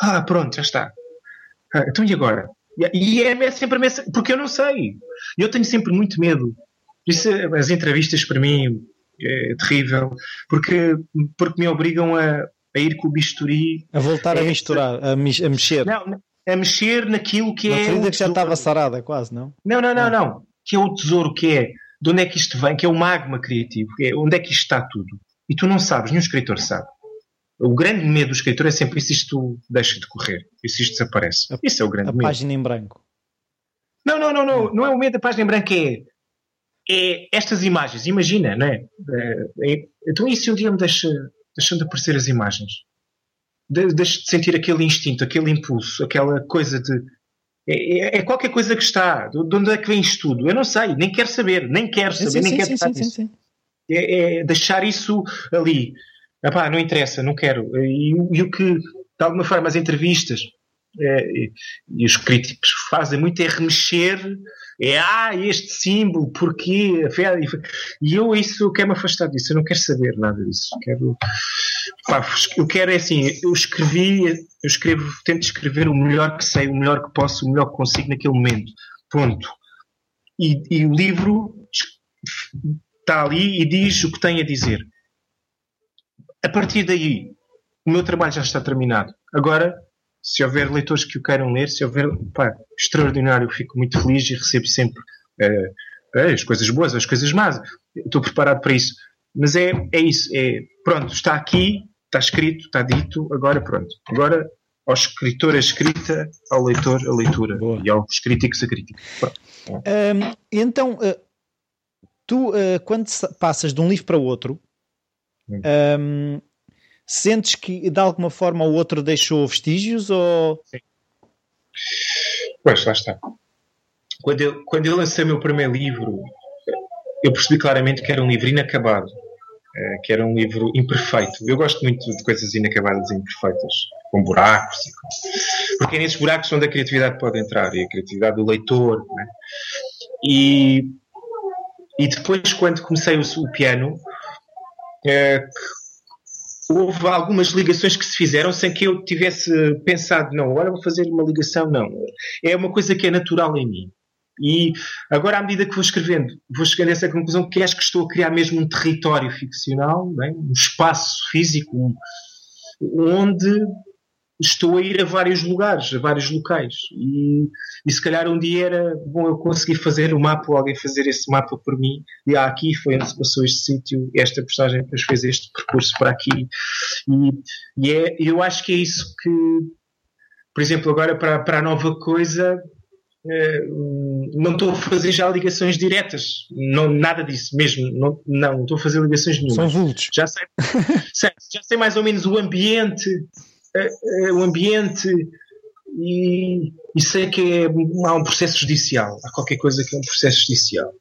Ah, pronto, já está. Ah, então e agora? E é sempre a mesma, porque eu não sei. Eu tenho sempre muito medo. Isso, as entrevistas para mim é terrível, porque, porque me obrigam a, a ir com o bisturi. A voltar é, a misturar, a, a mexer. Não, a mexer naquilo que Uma é. ferida que já estava sarada, quase, não? Não, não, não, ah. não. Que é o tesouro, que é de onde é que isto vem, que é o magma criativo, que é onde é que isto está tudo. E tu não sabes, nenhum escritor sabe. O grande medo do escritor é sempre se isto deixa de correr, se isto desaparece. A, Isso é o grande a medo. A página em branco. Não, não, não, não. Não é o medo da página em branco, é, é estas imagens. Imagina, não é? é, é então, e se um dia me deixa, deixam de aparecer as imagens? De, deixo de sentir aquele instinto, aquele impulso, aquela coisa de. É, é, é, qualquer coisa que está. De, onde é que vem isto tudo? Eu não sei, nem quero saber, nem quero saber, sim, nem sim, quero sim, sim, sim, É, é deixar isso ali. Epá, não interessa, não quero. E, e, o que, de alguma forma, as entrevistas é, e, e, os críticos fazem muito é remexer, é ah, este símbolo, porquê? E eu isso quero me afastar disso, eu não quero saber nada disso. Quero, pá, eu quero é assim, eu escrevi, eu escrevo, tento escrever o melhor que sei, o melhor que posso, o melhor que consigo naquele momento. Ponto. E, e o livro está ali e diz o que tem a dizer. A partir daí, o meu trabalho já está terminado. Agora, se houver leitores que o queiram ler, se houver, pá, extraordinário, fico muito feliz e recebo sempre uh, as coisas boas, as coisas más. Estou preparado para isso. Mas é, é isso. É, pronto, está aqui, está escrito, está dito, agora pronto. Agora ao escritor a escrita, ao leitor a leitura Boa. e aos críticos a crítica. Um, então, uh, tu, quando passas de um livro para outro, um, sentes que de alguma forma o outro deixou vestígios ou. Sim. Pois, lá está. Quando eu, quando eu lancei o meu primeiro livro, eu percebi claramente que era um livro inacabado, eh, que era um livro imperfeito. Eu gosto muito de coisas inacabadas e imperfeitas, com buracos, porque é nesses buracos onde a criatividade pode entrar e a criatividade do leitor. Né? E, e depois, quando comecei o, o piano, é, houve algumas ligações que se fizeram sem que eu tivesse pensado, não, agora vou fazer uma ligação, não. É uma coisa que é natural em mim. E agora, à medida que vou escrevendo, vou chegando a essa conclusão que acho que estou a criar mesmo um território ficcional, é? um espaço físico, onde estou a ir a vários lugares, a vários locais. E, e se calhar um dia era bom eu conseguir fazer o um mapa ou alguém fazer esse mapa por mim. E ah, aqui foi onde se passou este sítio, esta personagem depois fez este percurso para aqui. E, e é, eu acho que é isso que, por exemplo, agora para, para a nova coisa. Eh, não estou a fazer já ligações diretas, não, nada disso mesmo, não, não estou a fazer ligações nenhuma. São vultos. Já sei, sei, já sei mais ou menos o ambiente, o ambiente e, e, sei que é, há um processo judicial, há qualquer coisa que é um processo judicial.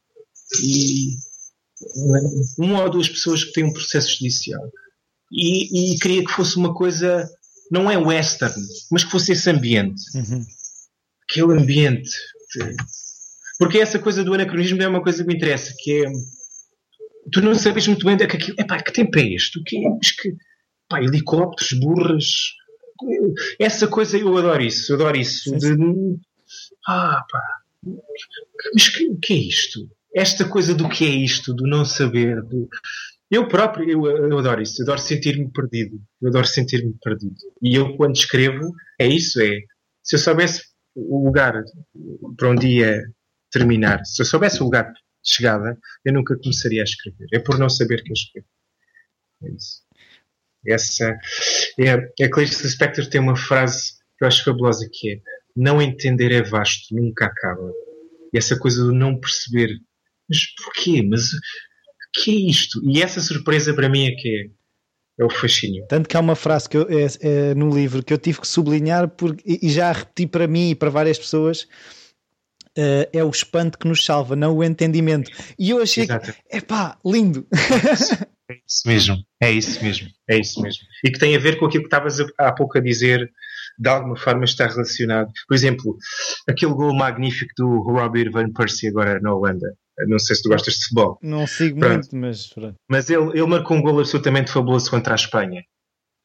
E uma ou duas pessoas que têm um processo judicial. E, e queria que fosse uma coisa, não é western, mas que fosse esse ambiente. Uhum. Aquele ambiente. Porque essa coisa do anacronismo é uma coisa que me interessa, que é tu não sabes muito bem é que aquilo, epá, que tempo é este? O que é? que, pá, helicópteros, burras, essa coisa eu adoro isso, eu adoro isso. De, ah, pá, mas o que, é isto? Esta coisa do que é isto, do não saber, do, eu próprio, eu, eu adoro isso, eu adoro sentir-me perdido, eu adoro sentir-me perdido. E eu, quando escrevo, é isso, é, se eu soubesse o lugar para um dia terminar, se eu soubesse o lugar de chegada, eu nunca começaria a escrever. É por não saber que eu escrevo. É isso. Essa é, a Clarice Lispector tem uma frase que eu acho fabulosa que é não entender é vasto, nunca acaba. E essa coisa do não perceber. Mas porquê? Mas o que é isto? E essa surpresa para mim é que é, é o fascínio. Tanto que há uma frase que eu, é, é, no livro que eu tive que sublinhar porque, e já repeti para mim e para várias pessoas. Uh, é o espanto que nos salva, não o entendimento. E eu achei Exato. que, epá, lindo. É isso mesmo, é isso mesmo, é isso mesmo. E que tem a ver com aquilo que estavas há pouco a dizer, de alguma forma está relacionado. Por exemplo, aquele gol magnífico do Robbie Van Persie agora na Holanda. Não sei se tu gostas de futebol. Não sigo pronto. muito, mas pronto. Mas ele, ele marcou um gol absolutamente fabuloso contra a Espanha.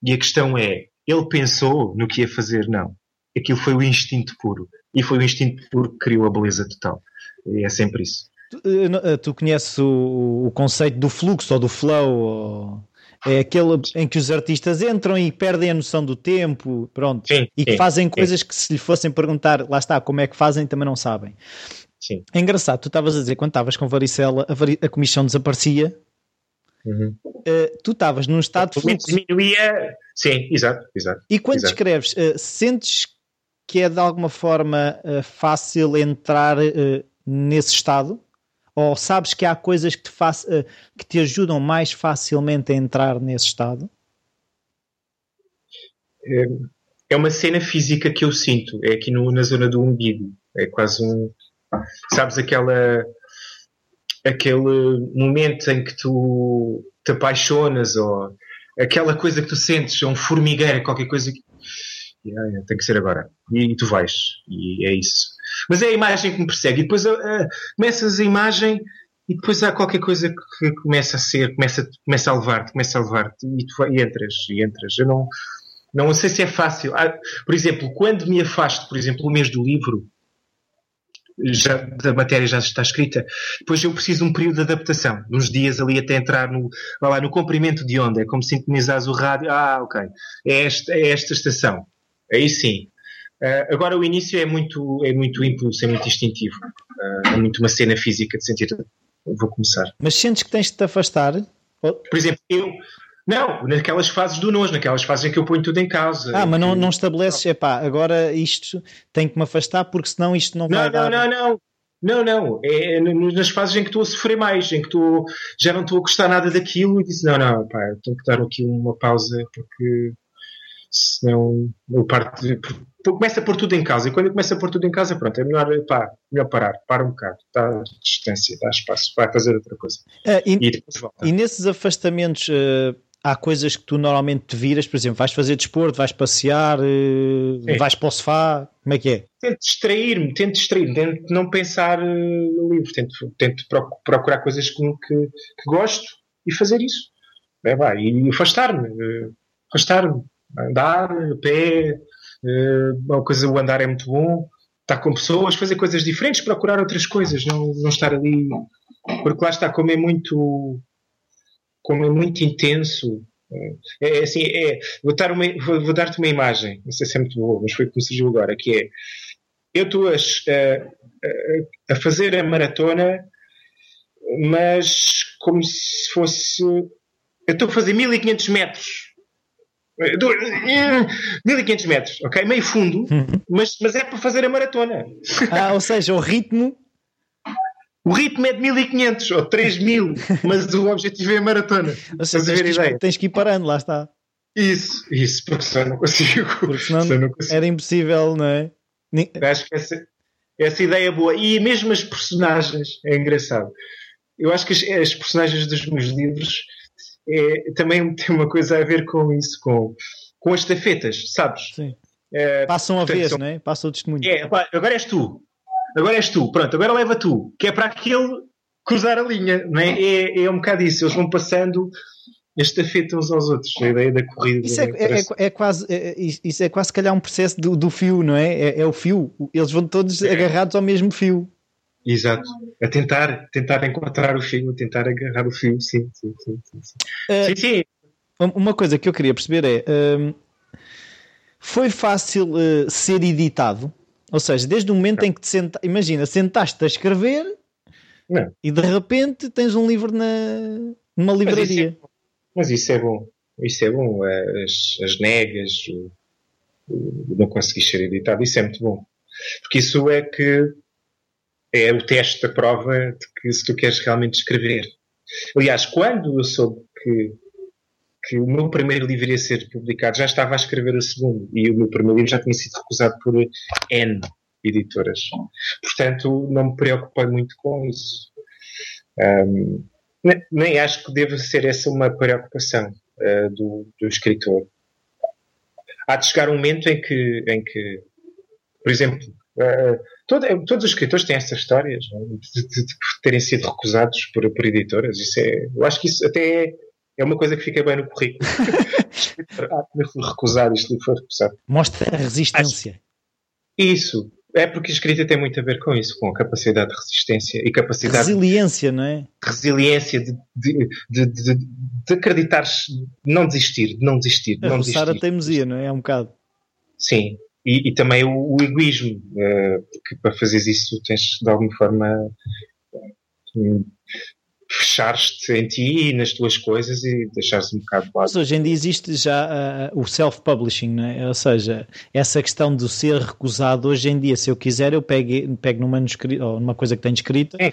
E a questão é, ele pensou no que ia fazer? Não. Aquilo foi o instinto puro. E foi o instinto puro que criou a beleza total. E é sempre isso. Tu, eh, tu conheces o, o, conceito do fluxo ou do flow? Ou... É aquele em que os artistas entram e perdem a noção do tempo, pronto, sim, e que sim, fazem sim. coisas que se lhe fossem perguntar, lá está, como é que fazem, também não sabem. Sim. É engraçado, tu estavas a dizer, quando estavas com varicela, a, vari... a comissão desaparecia, uhum. uh, tu estavas num estado de fluxo. Diminuía, sim, exato, exato. E quando exato. escreves, uh, sentes que é de alguma forma uh, fácil entrar nesse estado? Ou sabes que há coisas que te, eh, que te ajudam mais facilmente a entrar nesse estado? É, é uma cena física que eu sinto. É aqui no, na zona do umbigo. É quase um. Sabes aquela. aquele momento em que tu te apaixonas ou aquela coisa que tu sentes, é um formigueiro, qualquer coisa que. Yeah, tem que ser agora. E, e tu vais. E é isso. Mas é a imagem que me persegue. E depois uh, começas a imagem e depois há qualquer coisa que começa a ser, começa, começa a levar-te, começa a levar-te e tu e entras, e entras. Eu não, não sei se é fácil. Ah, por exemplo, quando me afasto, por exemplo, o mês do livro, já, da matéria já está escrita, depois eu preciso de um período de adaptação, uns dias ali até entrar no, lá, no comprimento de onda, é como sintonizares o rádio, ah, ok, é esta, é esta estação. Aí sim, Uh, agora o início é muito, é muito impulso, é muito instintivo. Uh, é muito uma cena física de sentir. Vou começar. Mas sentes que tens de te afastar? Por exemplo, eu. Não, naquelas fases do nojo, naquelas fases em que eu ponho tudo em causa. Ah, mas não, não estabeleces, é pá, agora isto tem que me afastar porque senão isto não, não vai não, dar. Não, não, não. Não, não. É, nas fases em que estou a sofrer mais, em que estou, já não estou a gostar nada daquilo e disse: não, não, pá, tenho que dar aqui uma pausa porque senão eu parto. Começa a pôr tudo em casa e quando eu começo a pôr tudo em casa, pronto, é melhor, pá, melhor parar, para um bocado, dá distância, dá espaço, vai fazer outra coisa. Uh, e, e, e nesses afastamentos. Uh, há coisas que tu normalmente te viras, por exemplo, vais fazer desporto, vais passear, uh, vais para o sofá, como é que é? Tento distrair-me, tento distrair-me, tento não pensar no livro, tento, tento procurar coisas que, que, que gosto e fazer isso. É, vai, e afastar-me, afastar-me andar pé, uh, uma coisa, o andar é muito bom, estar com pessoas, fazer coisas diferentes, procurar outras coisas, não, não estar ali. Porque lá está, como é muito. Como é muito intenso. É, é assim, é, vou, dar uma, vou, vou dar-te uma imagem, não sei se é muito boa, mas foi como surgiu agora, que é eu estou a, a, a fazer a maratona, mas como se fosse. Eu estou a fazer 1500 metros 1500 metros, ok? Meio fundo, uhum. mas, mas é para fazer a maratona. Ah, ou seja, o ritmo. O ritmo é de 1500 ou 3000, mas o objetivo é a maratona. Ou seja, tens, ideia. tens que ir parando, lá está. Isso, isso, porque senão não consigo. Porque senão, senão não consigo. era impossível, não é? Acho que essa, essa ideia é boa. E mesmo as personagens, é engraçado. Eu acho que as, as personagens dos meus livros é, também tem uma coisa a ver com isso, com, com as estafetas, sabes? Sim. É, Passam a vez, são... não é? Passam o testemunho. É, agora és tu. Agora és tu. Pronto, agora leva tu. Que é para aquele cruzar a linha, não é? É, é um bocado isso. Eles vão passando estafeta uns aos outros. A ideia da corrida. Isso é, é, é, é quase, é, isso é quase, se calhar, um processo do, do fio, não é? É, o fio. Eles vão todos agarrados ao mesmo fio. Exato. A tentar, tentar encontrar o fio, tentar agarrar o fio, sim, sim, sim. Sim, uh, sim, sim. Uma coisa que eu queria perceber é: uh, foi fácil uh, ser editado? Ou seja, desde o momento em que te senta, imagina, sentaste a escrever não. e de repente tens um livro na, numa livraria. Mas isso é, bom. Isso é bom. As, as negas, o, o, não conseguir ser editado, isso é muito bom. Porque isso é que é o teste da prova de que se tu queres realmente escrever. Aliás, quando eu soube que, que o meu primeiro livro ia ser publicado, já estava a escrever o segundo e o meu primeiro livro já tinha sido recusado por N editoras. Portanto, não me preocupei muito com isso. Um, nem, nem, acho que deve ser essa uma preocupação uh, do, do, escritor. Há de chegar um momento em que, em que por exemplo, uh, todo, todos os escritores têm essas histórias é? de, de, de, terem sido recusados por, por editoras. Isso é, eu acho que isso até é, é uma coisa que fica bem no currículo. ah, recusado, isto foi recusado. Mostra a resistência. Acho, isso. É porque a escrita tem muito a ver com isso, com a capacidade de resistência e capacidade. Resiliência, não é? Resiliência de, de, de, de, de acreditar, não desistir, de não desistir. De não desistir. a teimosia, não é? É um bocado. Sim. E, e também o, o egoísmo, uh, porque para fazeres isso tens de alguma forma uh, fechares-te em ti e nas tuas coisas e deixares um bocado de lado. Mas hoje em dia existe já uh, o self-publishing, não é? Ou seja, essa questão do ser recusado, hoje em dia, se eu quiser, eu pego, pego num manuscrito ou numa coisa que tenho escrita, é.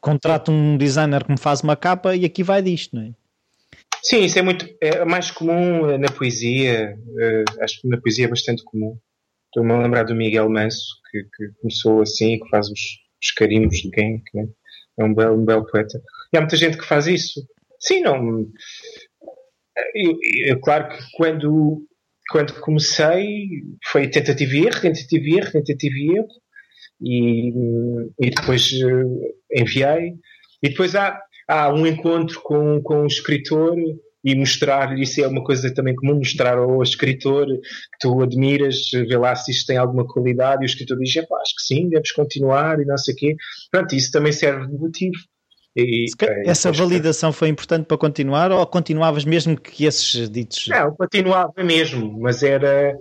contrato um designer que me faz uma capa e aqui vai disto, não é? Sim, isso é muito é mais comum na poesia, uh, acho que na poesia é bastante comum. Estou-me a lembrar do Miguel Manso, que, que começou assim, que faz os, os carimbos de Genk, né? é um belo, um belo poeta. E há muita gente que faz isso. Sim, não. É claro que quando, quando comecei foi tentativa e erro, tentativa e erro, tentativa e erro, e, e depois uh, enviei. E depois há, há um encontro com, com um escritor e mostrar, isso é uma coisa também comum, mostrar ao escritor que tu admiras, vê lá se isto tem alguma qualidade, e o escritor diz, acho que sim, deves continuar e não sei o quê. Pronto, isso também serve de motivo. E, é, Essa validação foi importante para continuar ou continuavas mesmo que esses ditos? Não, continuava mesmo, mas era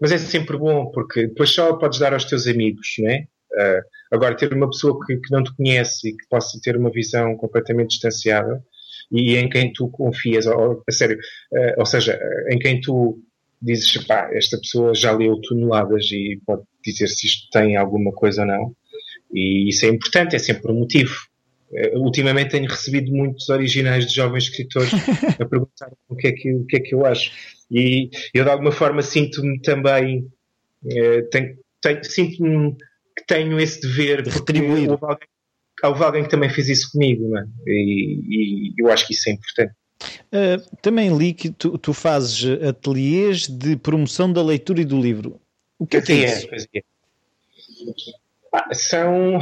mas é sempre bom porque depois só podes dar aos teus amigos, não é? Uh, agora ter uma pessoa que, que, não te conhece e que possa ter uma visão completamente distanciada e em quem tu confias, ou, a sério, uh, ou seja, em quem tu dizes, pá, esta pessoa já leu toneladas e pode dizer se isto tem alguma coisa ou não. E isso é importante, é sempre um motivo. Uh, ultimamente tenho recebido muitos originais de jovens escritores a perguntar o que, é que, o que é que eu acho. E eu de alguma forma sinto-me também, uh, tenho, tenho, sinto-me que tenho esse dever de retribuir. Houve alguém, houve alguém que também fez isso comigo, não é? e, e eu acho que isso é importante. Uh, também li que tu, tu, fazes ateliês de promoção da leitura e do livro. O que é, que é isso? Ah, são.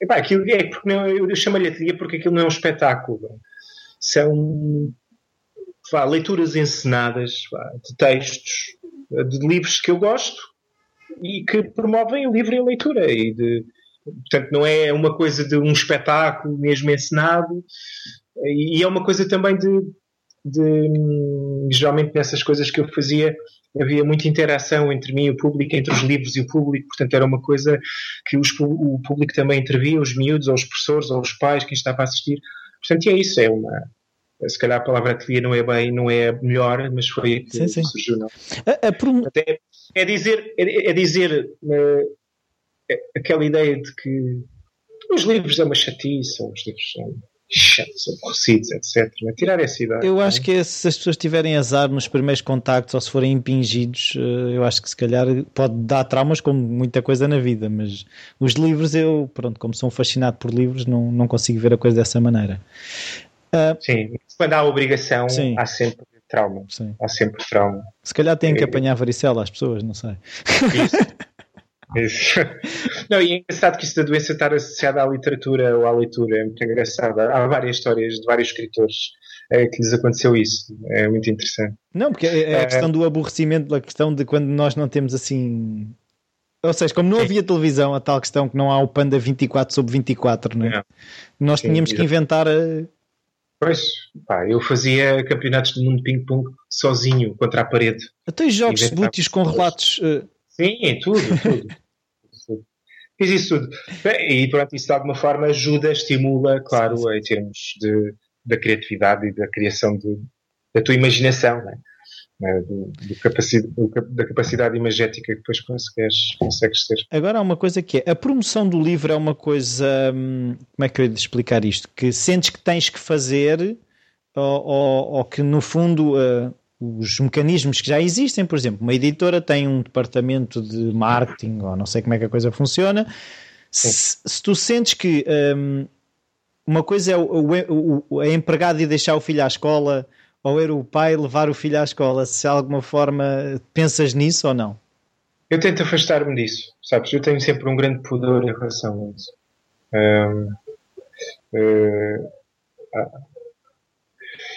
Epá, aquilo é porque não, eu, eu chamo-lhe ateliê porque aquilo não é um espetáculo. São pá, leituras encenadas pá, de textos, de livros que eu gosto e que promovem o livro e a leitura. E de, portanto, não é uma coisa de um espetáculo mesmo encenado, e é uma coisa também de, de geralmente nessas coisas que eu fazia havia muita interação entre mim e o público, entre os livros e o público, portanto era uma coisa que os, o público também intervia, os miúdos, ou os professores, ou os pais, quem estava a assistir. Portanto, é isso, é uma, se calhar a palavra ateliê não é bem, não é melhor, mas foi que sim, sim. surgiu, não. A, a prom... é, é, dizer, é, é dizer uh, aquela ideia de que os livros é uma chatice, os livros são chatos, aborrecidos, etc. Né? Tirar essa ideia. Eu acho que se as pessoas tiverem azar nos primeiros contactos ou se forem impingidos, eh, eu acho que se calhar pode dar traumas como muita coisa na vida, mas os livros eu, pronto, como sou fascinado por livros, não, não consigo ver a coisa dessa maneira. Uh, Sim, quando há obrigação, sim. há sempre trauma. Sim. Há sempre trauma. Se calhar têm que apanhar varicela às pessoas, não sei. Isso. Isso. Não, e é engraçado que isso da doença estar associada à literatura ou à leitura, é muito engraçado. Há várias histórias de vários escritores é, que lhes aconteceu isso. É muito interessante. Não, porque é, é a questão do aborrecimento, a questão de quando nós não temos assim. Ou seja, como não Sim. havia televisão, a tal questão que não há o Panda 24 sobre 24, não é? Nós Sim, tínhamos que inventar a Pois, pá, eu fazia campeonatos do mundo ping-pong sozinho, contra a parede. Até jogos de com relatos. Uh... Sim, tudo, tudo. Fiz isso tudo. E pronto, isso de alguma forma ajuda, estimula, claro, sim, sim. em termos de, da criatividade e da criação de, da tua imaginação, né? do, do do, da capacidade imagética que depois consegues, consegues ter. Agora há uma coisa que é, a promoção do livro é uma coisa, hum, como é que eu ia explicar isto? Que sentes que tens que fazer ou, ou, ou que no fundo uh, os mecanismos que já existem, por exemplo, uma editora tem um departamento de marketing ou não sei como é que a coisa funciona, se, se, tu sentes que um, uma coisa é o, o, a empregada e deixar o filho à escola ou era o pai levar o filho à escola? Se de alguma forma pensas nisso ou não? Eu tento afastar-me disso, sabes? Eu tenho sempre um grande pudor em relação a isso. Um, uh,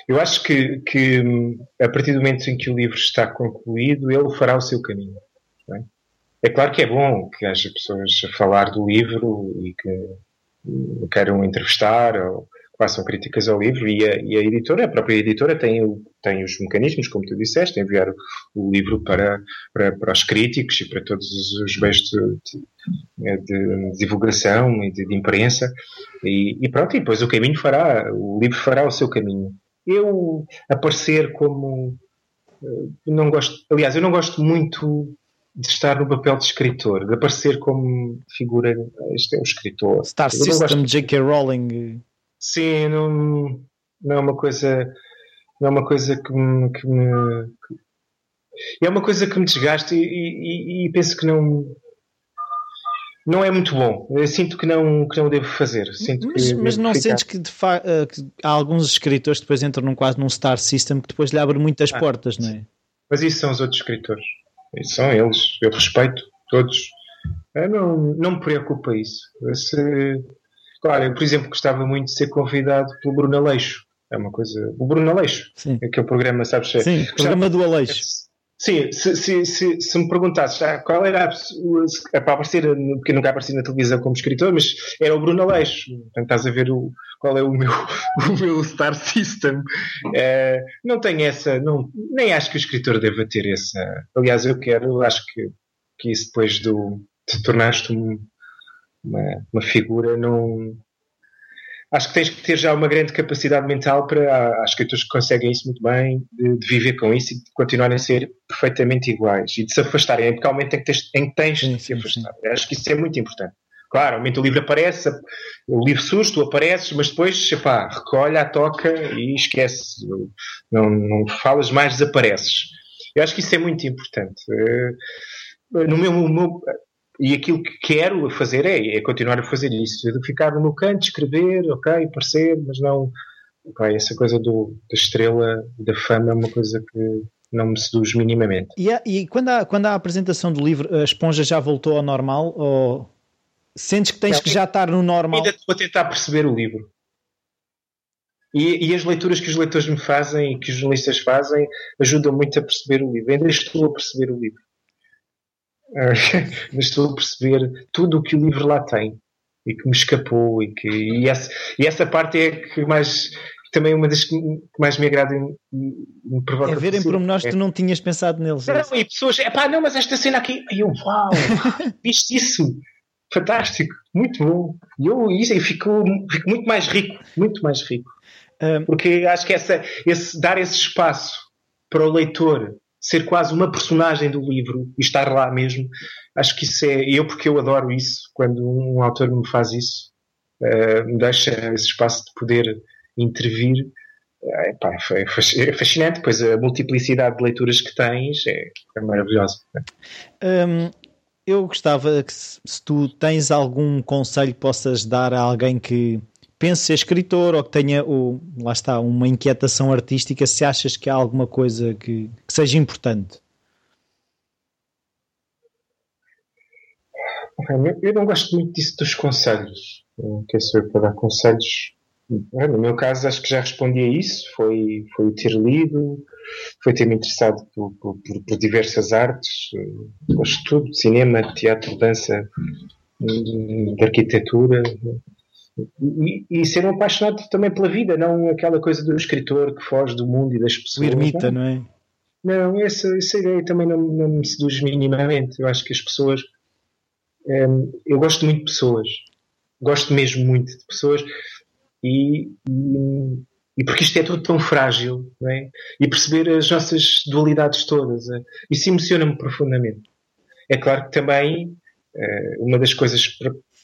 eu acho que, que, a partir do momento em que o livro está concluído, ele fará o seu caminho. É? é claro que é bom que haja pessoas a falar do livro e que queiram entrevistar ou façam críticas ao livro e a, e a, editora, a própria editora tem, tem os mecanismos, como tu disseste, enviar o, o livro para, para, para, os críticos e para todos os meios de, de, de, divulgação e de, de imprensa e, e, pronto, e depois o caminho fará, o livro fará o seu caminho. Eu aparecer como eh, não gosto, aliás, eu não gosto muito de estar no papel de escritor, de aparecer como figura, este é um escritor. Star eu System, J.K. Rowling. Sim, não, não é uma coisa, não é uma coisa que me, que me que, é uma coisa que me desgasta e, e, e, penso que não não é muito bom. Eu sinto que não, que não devo fazer. Sinto mas, que mas não ficar... sentes que, uh, que, há alguns escritores que depois entram num, quase num star system que depois lhe abre muitas ah, portas, não é? Mas isso são os outros escritores. Isso são eles. Eu respeito todos. Eu não, não me preocupa isso. Se, Claro, eu, por exemplo, gostava muito de ser convidado pelo Bruno Aleixo. É uma coisa. O Bruno Aleixo, Sim. aquele programa, sabes? Sim, o programa do Aleixo. Sim, se, se, se, se me perguntasses ah, qual era a, é para aparecer, porque nunca apareci na televisão como escritor, mas era o Bruno Aleixo. Portanto, estás a ver o, qual é o meu, o meu Star System. É, não tem essa, não, nem acho que o escritor deva ter essa. Aliás, eu quero, acho que, que isso depois do, te tornaste um, uma, uma figura não. Acho que tens que ter já uma grande capacidade mental para. Há escritores que conseguem isso muito bem, de, de, viver com isso e de continuarem a ser perfeitamente iguais e de se afastarem. Porque realmente tem que ter, em que tens de se afastar. Acho que isso é muito importante. Claro, momento o livro aparece, o livro surge, tu apareces, mas depois, epá, recolhe a toca e esquece. Não, não falas mais, desapareces. Eu acho que isso é muito importante. Eh, no meu, no meu, e aquilo que quero fazer é, é continuar a fazer isso, de ficar no canto, escrever, ok, aparecer, mas não. Okay, essa coisa do, da estrela, da fama, é uma coisa que não me seduz minimamente. E, e quando, há, quando há a apresentação do livro, a esponja já voltou ao normal? Ou sentes que tens não, que já estar no normal? Ainda estou a tentar perceber o livro. E, e, as leituras que os leitores me fazem e que os jornalistas fazem ajudam muito a perceber o livro. Ainda estou a perceber o livro. mas estou a perceber tudo o que o livro lá tem e que me escapou e que e essa, e essa parte é que mais também uma das que mais me agrada e me provoca. É verem pormenores que é. tu não tinhas pensado neles. Não, é e pessoas, é pá, não, mas esta cena aqui, e eu, uau, viste isso? Fantástico, muito bom. E eu, isso, eu fico, fico muito mais rico, muito mais rico. Um, Porque acho que essa, esse, dar esse espaço para o leitor ser quase uma personagem do livro e estar lá mesmo. Acho que isso é. Eu, porque eu adoro isso, quando um autor me faz isso, uh, me deixa esse espaço de poder intervir. É, pá, é, é fascinante, pois a multiplicidade de leituras que tens é, é maravilhosa. Um, eu gostava que, se, se tu tens algum conselho que possas dar a alguém que pense ser escritor ou que tenha, lá está, uma inquietação artística, se achas que há alguma coisa que, que seja importante? Eu não gosto muito disso dos conselhos. Quem sou eu para dar conselhos? No meu caso, acho que já respondi a isso. Foi, foi ter lido, foi ter-me interessado por, por, por, diversas artes. Gosto de tudo: cinema, teatro, dança, de arquitetura e, e, ser um apaixonado também pela vida, não aquela coisa do escritor que foge do mundo e das pessoas. O ermita, não, é? Não, essa, essa ideia também não, não me seduz minimamente. Eu acho que as pessoas. Hum, eu gosto muito de pessoas. Gosto mesmo muito de pessoas. E, e, e porque isto é tudo tão frágil, é? e perceber as nossas dualidades todas. É? Isso emociona-me profundamente. É claro que também eh, uma das coisas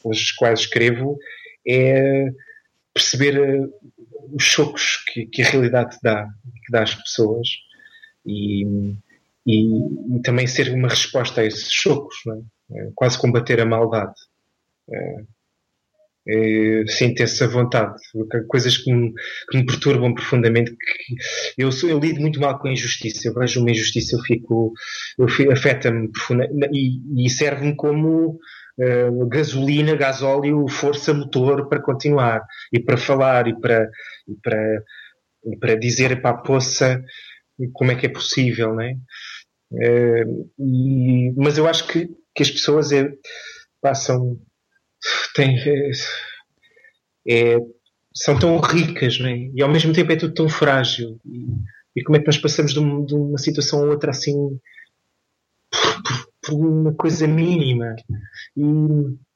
pelas quais escrevo é perceber eh, os chocos que, que, a realidade dá, que dá às pessoas e, e, e, também ser uma resposta a esses chocos, é? É, quase combater a maldade. É, é, sinto essa vontade. Coisas que me, que me perturbam profundamente. eu, eu, lido muito mal com a injustiça. Eu vejo uma injustiça, eu fico. Eu, afeta-me profundamente e, e serve-me como uh, gasolina, gasóleo, força motor para continuar e para falar e para, e para, e para dizer para a poça como é que é possível, não é? Uh, e, mas eu acho que, que as pessoas é, passam têm, é, é, são tão ricas não é? e ao mesmo tempo é tudo tão frágil e, e como é que nós passamos de, um, de uma situação a outra assim por, uma coisa mínima e,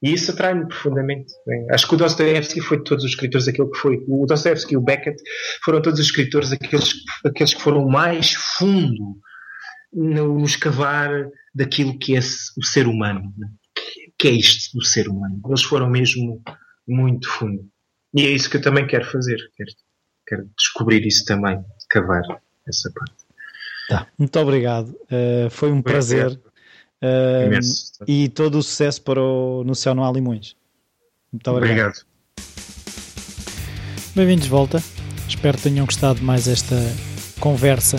e isso atrai-me profundamente é? acho que o Dostoevsky foi de todos os escritores aquele que foi o Dostoevsky e o Beckett foram todos os escritores aqueles, aqueles que foram mais fundo no, no escavar daquilo que é o ser humano né? que é isto do ser humano. Eles foram mesmo muito fundo. E é isso que eu também quero fazer. Quero, quero descobrir isso também, cavar essa parte. Tá. Muito obrigado. Uh, foi um prazer. Uh, e todo o sucesso para o No Céu Não Há Limões. Muito obrigado. obrigado. Bem-vindos de volta. Espero que tenham gostado mais esta conversa.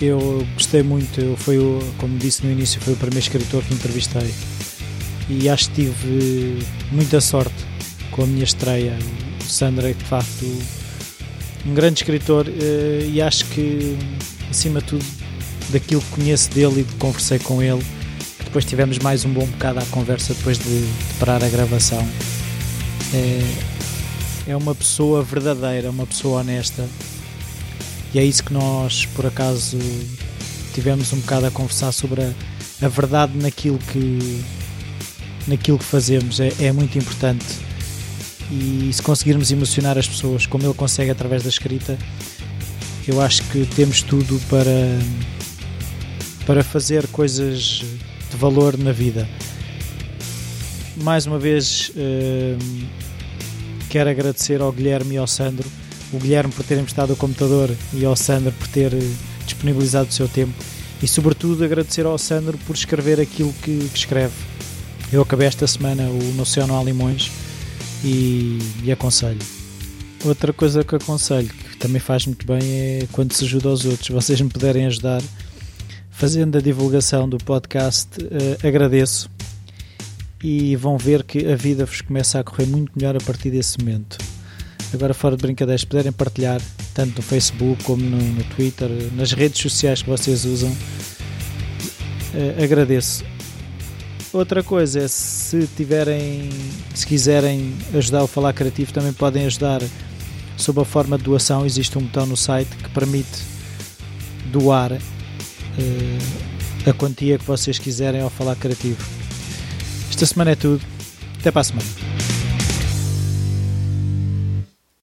Eu gostei muito, eu foi o, como disse no início, foi o primeiro escritor que entrevistei e acho que tive muita sorte com a minha estreia. O Sandra é de facto um grande escritor eh, e acho que, acima de tudo, daquilo que conheço dele e de conversei com ele, depois tivemos mais um bom bocado à conversa depois de, de parar a gravação. É, é uma pessoa verdadeira, uma pessoa honesta. E é isso que nós, por acaso, tivemos um bocado a conversar sobre a, a verdade naquilo que naquilo que fazemos. É, é muito importante. E se conseguirmos emocionar as pessoas como ele consegue através da escrita, eu acho que temos tudo para, para fazer coisas de valor na vida. Mais uma vez, uh, quero agradecer ao Guilherme e ao Sandro. O Guilherme por ter emprestado o computador e ao Sandro por ter disponibilizado o seu tempo. E, sobretudo, agradecer ao Sandro por escrever aquilo que, escreve eu acabei esta semana o No Céu Não Há Limões e, e aconselho. Outra coisa que aconselho, que também faz muito bem, é quando se ajuda aos outros. Vocês me puderem ajudar fazendo a divulgação do podcast, uh, agradeço. E vão ver que a vida vos começa a correr muito melhor a partir desse momento. Agora, fora de brincadeiras, puderem partilhar, tanto no Facebook como no, no Twitter, nas redes sociais que vocês usam, uh, agradeço. Outra coisa é se tiverem, se quiserem ajudar o Falar Criativo, também podem ajudar sob a forma de doação. Existe um botão no site que permite doar a quantia que vocês quiserem ao Falar Criativo. Esta semana é tudo. Até para a semana.